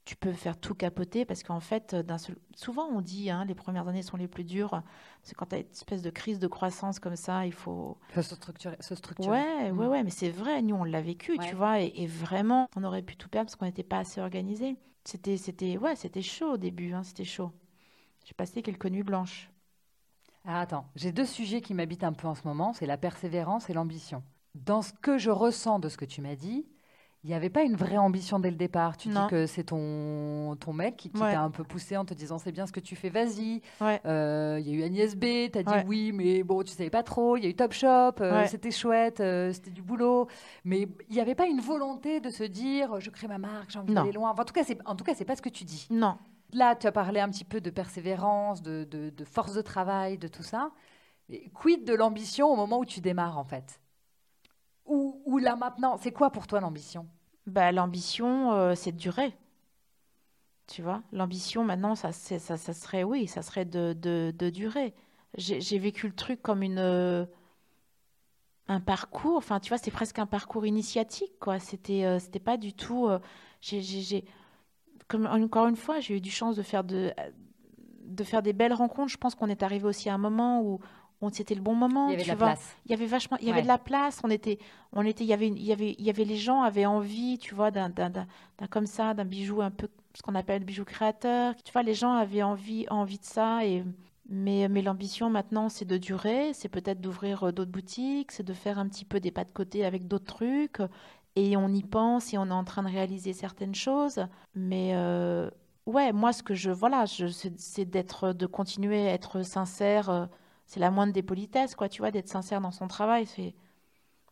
tu peux faire tout capoter parce qu'en fait, seul... souvent on dit hein, les premières années sont les plus dures. C'est quand tu as une espèce de crise de croissance comme ça, il faut. se structurer. Se structurer. Ouais, ouais, mm. ouais, mais c'est vrai, nous on l'a vécu, tu vois, et, vraiment, on aurait pu tout perdre parce qu'on n'était pas assez organisé. C'était, c'était, ouais, c'était chaud au début, hein, c'était chaud. J'ai passé quelques nuits blanches. Ah, attends, j'ai deux sujets qui m'habitent un peu en ce moment, c'est la persévérance et l'ambition. Dans ce que je ressens de ce que tu m'as dit, il n'y avait pas une vraie ambition dès le départ. Tu dis que c'est ton, ton mec qui, t'a un peu poussé en te disant c'est bien ce que tu fais, vas-y. Euh, il y a eu Agnès B, tu as dit oui, mais bon, tu savais pas trop. Il y a eu Top Shop, euh, c'était chouette, euh, c'était du boulot. Mais il n'y avait pas une volonté de se dire je crée ma marque, j'ai envie d'aller loin. en tout cas, c'est en tout cas, c'est pas ce que tu dis. Non. Là, tu as parlé un petit peu de persévérance, de, force de travail, de tout ça. Quid de l'ambition au moment où tu démarres, en fait? Ou, là maintenant, c'est quoi pour toi l'ambition? Bah, L'ambition, euh, c'est de durer. Tu vois L'ambition, maintenant, ça, ça, ça, serait, oui, ça serait de, de, durer. J'ai vécu le truc comme une, euh, un parcours. Enfin, tu vois, c'est presque un parcours initiatique, quoi. C'était euh, c'était pas du tout. Comme encore une fois, j'ai eu du chance de faire de, de faire des belles rencontres. Je pense qu'on est arrivé aussi à un moment où c'était le bon moment. Il y avait de la place. Il y avait vachement, il y avait de la place. On était, on était, il y avait, il y avait, il y avait les gens avaient envie, tu vois, d'un, d'un, comme ça, d'un bijou un peu, ce qu'on appelle bijou créateur. Tu vois, les gens avaient envie, envie de ça et mais, mais l'ambition maintenant, c'est de durer, c'est peut-être d'ouvrir euh, d'autres boutiques, c'est de faire un petit peu des pas de côté avec d'autres trucs. Et on y pense et on est en train de réaliser certaines choses. Mais euh, ouais, moi, ce que je, voilà, je, c'est, d'être, de continuer à être sincère. Euh, c'est la moindre des politesses, quoi, tu vois, d'être sincère dans son travail. C'est,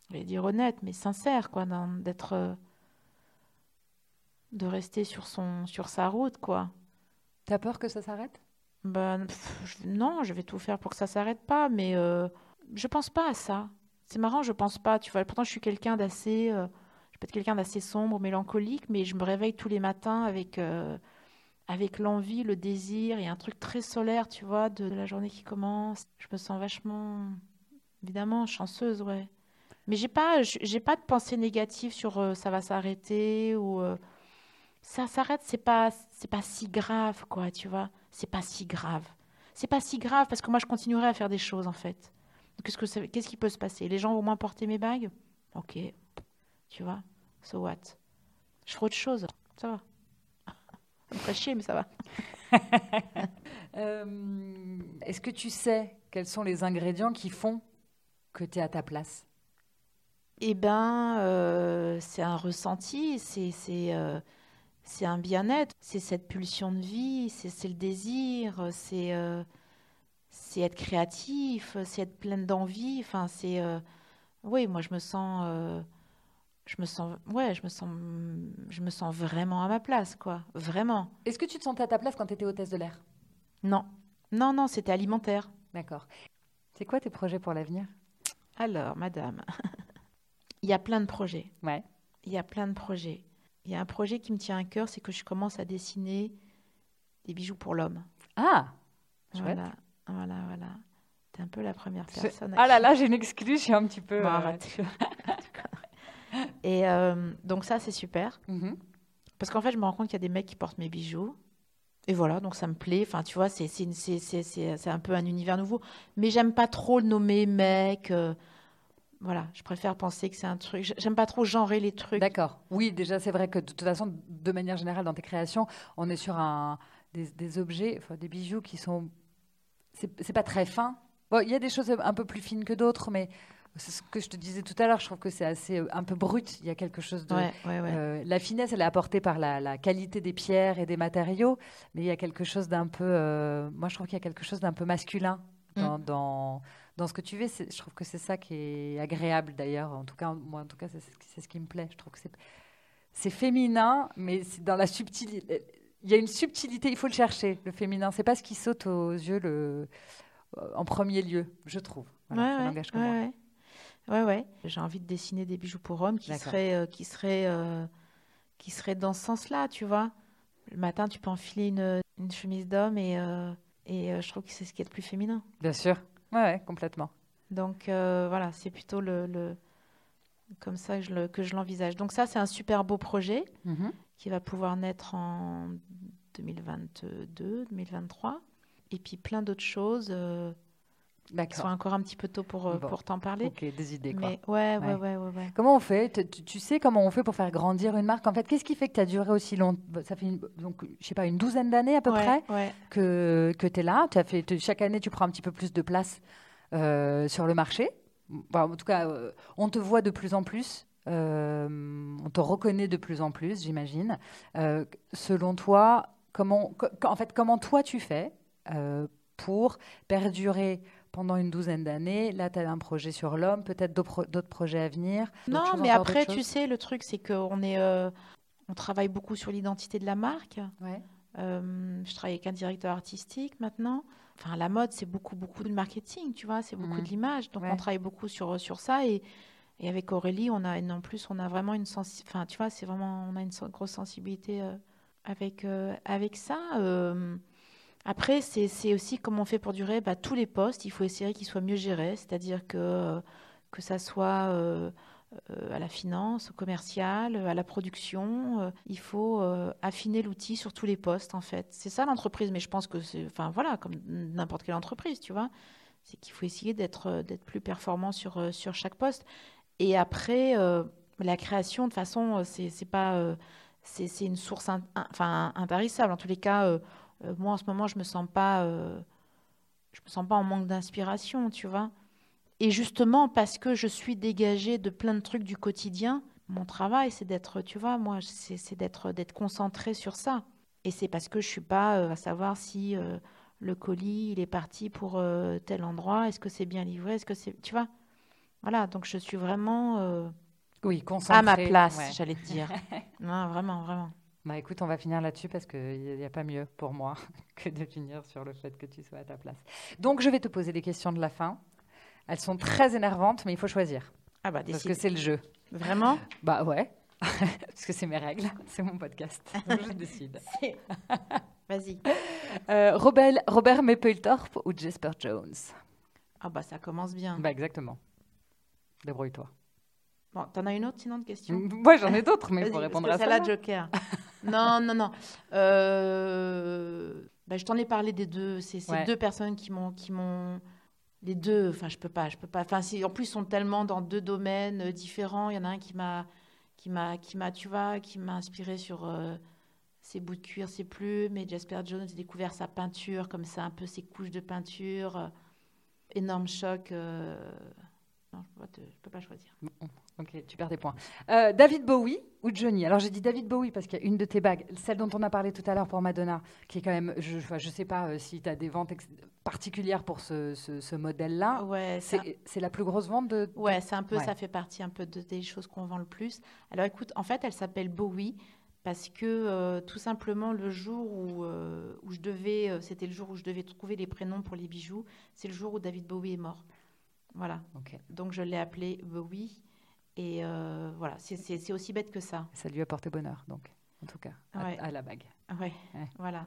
je vais dire honnête, mais sincère, quoi, d'être, euh, de rester sur son, sur sa route, quoi. T'as peur que ça s'arrête? Ben non, je vais tout faire pour que ça s'arrête pas, mais euh, je pense pas à ça. C'est marrant, je pense pas. Tu vois, pourtant je suis quelqu'un d'assez, euh, peux être quelqu'un d'assez sombre, mélancolique, mais je me réveille tous les matins avec euh, avec l'envie, le désir et un truc très solaire, tu vois, de, la journée qui commence. Je me sens vachement, évidemment, chanceuse, ouais. Mais j'ai pas, j'ai pas de pensée négative sur euh, ça va s'arrêter ou euh, ça s'arrête, c'est pas, c'est pas si grave, quoi, tu vois. C'est pas si grave. C'est pas si grave parce que moi je continuerai à faire des choses en fait. Qu'est-ce que qu'est-ce qui peut se passer? Les gens vont moins porter mes bagues? Ok, tu vois. So what? Je ferai autre chose. Ça va. Ça me ferait chier, mais ça va. Euh, est-ce que tu sais quels sont les ingrédients qui font que tu es à ta place? Eh bien, euh, c'est un ressenti, c'est euh, un bien-être, c'est cette pulsion de vie, c'est le désir, c'est c'est être créatif, c'est être pleine d'envie. Enfin, c'est. oui, moi, je me sens je me sens ouais je me sens je me sens vraiment à ma place quoi vraiment est-ce que tu te sentais à ta place quand tu étais hôtesse de l'air? Non non non c'était alimentaire D'accord. C'est quoi tes projets pour l'avenir? Alors, madame, il y a plein de projets. Ouais. Il y a plein de projets. Il y a un projet qui me tient à cœur, c'est que je commence à dessiner des bijoux pour l'homme. Ah Voilà, voilà, voilà. T'es un peu la première personne. Ah là là, j'ai une excuse, je suis un petit peu. Bon, arrête. Et euh, donc ça, c'est super. Mhm. Parce qu'en fait, je me rends compte qu'il y a des mecs qui portent mes bijoux. Et voilà, donc ça me plaît. Enfin, tu vois, c'est c'est- un peu un univers nouveau. Mais j'aime pas trop le nommer mec. euh, voilà, je préfère penser que c'est un truc. J'aime pas trop genrer les trucs. D'accord. Oui, déjà, c'est vrai que de toute façon, de manière générale, dans tes créations, on est sur un, des, des objets, enfin, des bijoux qui sont. C'est c'est pas très fin. Bon, il y a des choses un peu plus fines que d'autres, mais c'est ce que je te disais tout à l'heure. Je trouve que c'est assez euh, un peu brut. Il y a quelque chose de. Ouais, ouais, ouais. Euh, la finesse, elle est apportée par la, la qualité des pierres et des matériaux, mais il y a quelque chose d'un peu. euh, moi, je trouve qu'il y a quelque chose d'un peu masculin dans, Mm. dans, dans ce que tu fais. Je trouve que c'est ça qui est agréable, d'ailleurs. En tout cas, moi, en tout cas, c'est ce qui- me plaît. Je trouve que c'est c'est féminin, mais c'est dans la subtilité. Il y a une subtilité, il faut le chercher. Le féminin, c'est pas ce qui saute aux yeux le, en premier lieu, je trouve. Voilà, ça ouais, n'engage que ouais, moi. Ouais. Ouais. J'ai envie de dessiner des bijoux pour hommes qui seraient, euh, qui seraient, euh, qui seraient dans ce sens-là, tu vois. Le matin, tu peux enfiler une, une chemise d'homme et, euh, et je trouve que c'est ce qui est le plus féminin. Bien sûr. Ouais, ouais, complètement. Donc voilà, c'est plutôt le, le- comme ça que je le- que je l'envisage. Donc ça, c'est un super beau projet Mhm. qui va pouvoir naître en 2022, 2023. Et puis plein d'autres choses euh, qui sont D'accord. encore un petit peu tôt pour, euh, Bon. pour t'en parler. Ok, des idées, quoi. Mais ouais, ouais, Ouais. ouais. Comment on fait? Tu, sais comment on fait pour faire grandir une marque? En fait, qu'est-ce qui fait que tu as duré aussi longtemps Ça fait, une- donc, je sais pas, une douzaine d'années à peu près que, que tu es là? As fait, chaque année, tu prends un petit peu plus de place euh, sur le marché? En tout cas, euh, on te voit de plus en plus. euh, on te reconnaît de plus en plus, j'imagine. Selon toi, comment, co- en fait, comment toi tu fais pour perdurer pendant une douzaine d'années Là, tu as un projet sur l'homme, peut-être d'autres pro- d'autres projets à venir. Non, mais après, tu sais, le truc, c'est qu'on est, euh, on travaille beaucoup sur l'identité de la marque. Ouais. Euh, je travaille avec un directeur artistique maintenant. Enfin, la mode, c'est beaucoup, beaucoup de marketing, tu vois, c'est beaucoup Mhm. de l'image. Donc, Ouais. on travaille beaucoup sur, sur ça. Et, et avec Aurélie, on a, en plus, on a vraiment une sensi- Enfin, tu vois, c'est vraiment, on a une grosse sensibilité euh, avec, avec ça. Après, c'est aussi comment on fait pour durer. Bah, tous les postes, il faut essayer qu'ils soient mieux gérés, c'est-à-dire que, que ça soit euh, euh, à la finance, au commercial, à la production. euh, il faut affiner l'outil sur tous les postes, en fait. C'est ça l'entreprise, mais je pense que c'est, enfin voilà, comme n'importe quelle entreprise, tu vois. C'est qu'il faut essayer d'être plus performant sur, sur chaque poste. Et après, la création, de façon, c'est pas, c'est une source in- in- enfin, intarissable. En tous les cas, moi en ce moment, je me sens pas, euh, je me sens pas en manque d'inspiration, tu vois. Et justement, parce que je suis dégagée de plein de trucs du quotidien, mon travail, c'est d'être, tu vois, moi, c'est d'être d'être concentrée sur ça. Et c'est parce que je suis pas euh, à savoir si euh, le colis, il est parti pour euh, tel endroit, est-ce que c'est bien livré, est-ce que c'est, tu vois. Voilà, donc je suis vraiment euh, Oui, concentré. à ma place, ouais. j'allais te dire. non, vraiment, vraiment. Bah écoute, on va finir là-dessus parce qu'il n'y a, pas mieux pour moi que de finir sur le fait que tu sois à ta place. Donc je vais te poser des questions de la fin. Elles sont très énervantes, mais il faut choisir. Ah bah, Parce que c'est le jeu. Vraiment? Bah ouais. parce que c'est mes règles, c'est mon podcast. Donc je décide. Vas-y. Euh, Robert, Robert Mapplethorpe ou Jasper Jones? Ah bah, ça commence bien. Bah exactement. Débrouille-toi. Bon, t'en as une autre sinon de question Moi j'en ai d'autres, mais il faut répondre à ça. celle-là, Joker. Non, non, non. Euh, bah, je t'en ai parlé des deux. C'est ces Ouais. deux personnes qui m'ont, qui m'ont, les deux. Enfin, je peux pas, je peux pas. Enfin, en plus, ils sont tellement dans deux domaines euh, différents. Il y en a un qui m'a, qui m'a, qui m'a, tu vois, qui m'a inspiré sur euh, ses bouts de cuir, ses plumes. Et Jasper Jones, j'ai découvert sa peinture, comme ça, un peu ses couches de peinture. Euh, énorme choc. euh, Non, je peux, pas te- je peux pas choisir. Ok, tu perds des points. Euh, David Bowie ou Johnny? Alors j'ai dit David Bowie parce qu'il y a une de tes bagues, celle dont on a parlé tout à l'heure pour Madonna, qui est quand même, je ne sais pas euh, si tu as des ventes particulières pour ce, ce- ce modèle-là. Ouais, C'est la plus grosse vente de... Ouais, c'est un peu, Ouais. ça fait partie un peu de- des choses qu'on vend le plus. Alors écoute, en fait, elle s'appelle Bowie parce que euh, tout simplement le jour où, où je devais, c'était le jour où je devais trouver les prénoms pour les bijoux, c'est le jour où David Bowie est mort. Voilà. Donc je l'ai appelé Bowie. Et voilà, c'est aussi bête que ça. Ça lui a porté bonheur, donc, en tout cas, à, la bague. Ouais. voilà.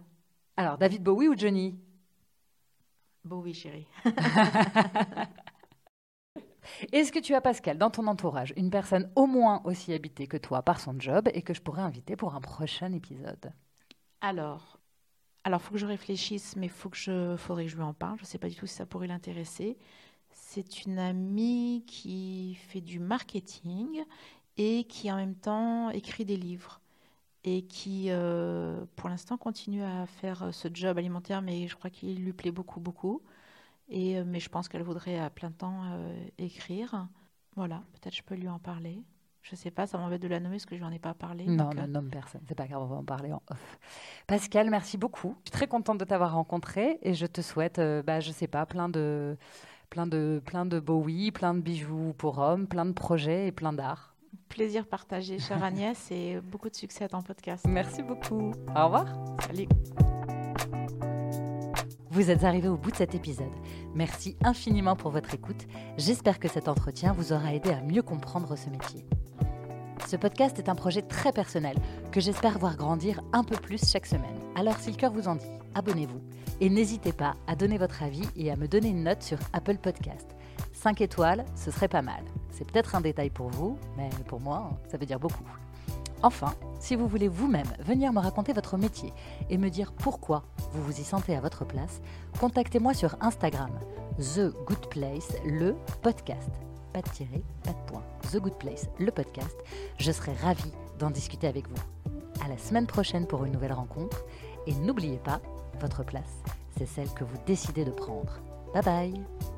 Alors, David Bowie ou Johnny? Bowie, chérie. Est-ce que tu as, Pascal, dans ton entourage, une personne au moins aussi habitée que toi par son job et que je pourrais inviter pour un prochain épisode? Alors, alors faut que je réfléchisse, mais faut que je, faudrait que je lui en parle. Je ne sais pas du tout si ça pourrait l'intéresser. C'est une amie qui fait du marketing et qui en même temps écrit des livres et qui, euh, pour l'instant, continue à faire ce job alimentaire, mais je crois qu'il lui plaît beaucoup, beaucoup. Et, euh, mais je pense qu'elle voudrait à plein temps euh, écrire. Voilà, peut-être je peux lui en parler. Je sais pas, ça m'embête de la nommer parce que je lui en ai pas parlé. Non, ne euh, nomme personne. C'est pas grave, on va en parler en off. Pascal, merci beaucoup. Je suis très contente de t'avoir rencontré et je te souhaite, bah, je sais pas, plein de, plein de, plein de Bowie, plein de bijoux pour hommes, plein de projets et plein d'art. Plaisir partagé, chère Agnès, et beaucoup de succès à ton podcast. Merci beaucoup. Au revoir. Salut. Vous êtes arrivé au bout de cet épisode. Merci infiniment pour votre écoute. J'espère que cet entretien vous aura aidé à mieux comprendre ce métier. Ce podcast est un projet très personnel que j'espère voir grandir un peu plus chaque semaine. Alors si le cœur vous en dit, abonnez-vous et n'hésitez pas à donner votre avis et à me donner une note sur Apple Podcast. 5 étoiles, ce serait pas mal. C'est peut-être un détail pour vous, mais pour moi, ça veut dire beaucoup. Enfin, si vous voulez vous-même venir me raconter votre métier et me dire pourquoi vous vous y sentez à votre place, contactez-moi sur Instagram, The Good Place, le podcast. Pas de tirer, pas de point. The Good Place, le podcast. Je serai ravie d'en discuter avec vous. À la semaine prochaine pour une nouvelle rencontre. Et n'oubliez pas, votre place, c'est celle que vous décidez de prendre. Bye bye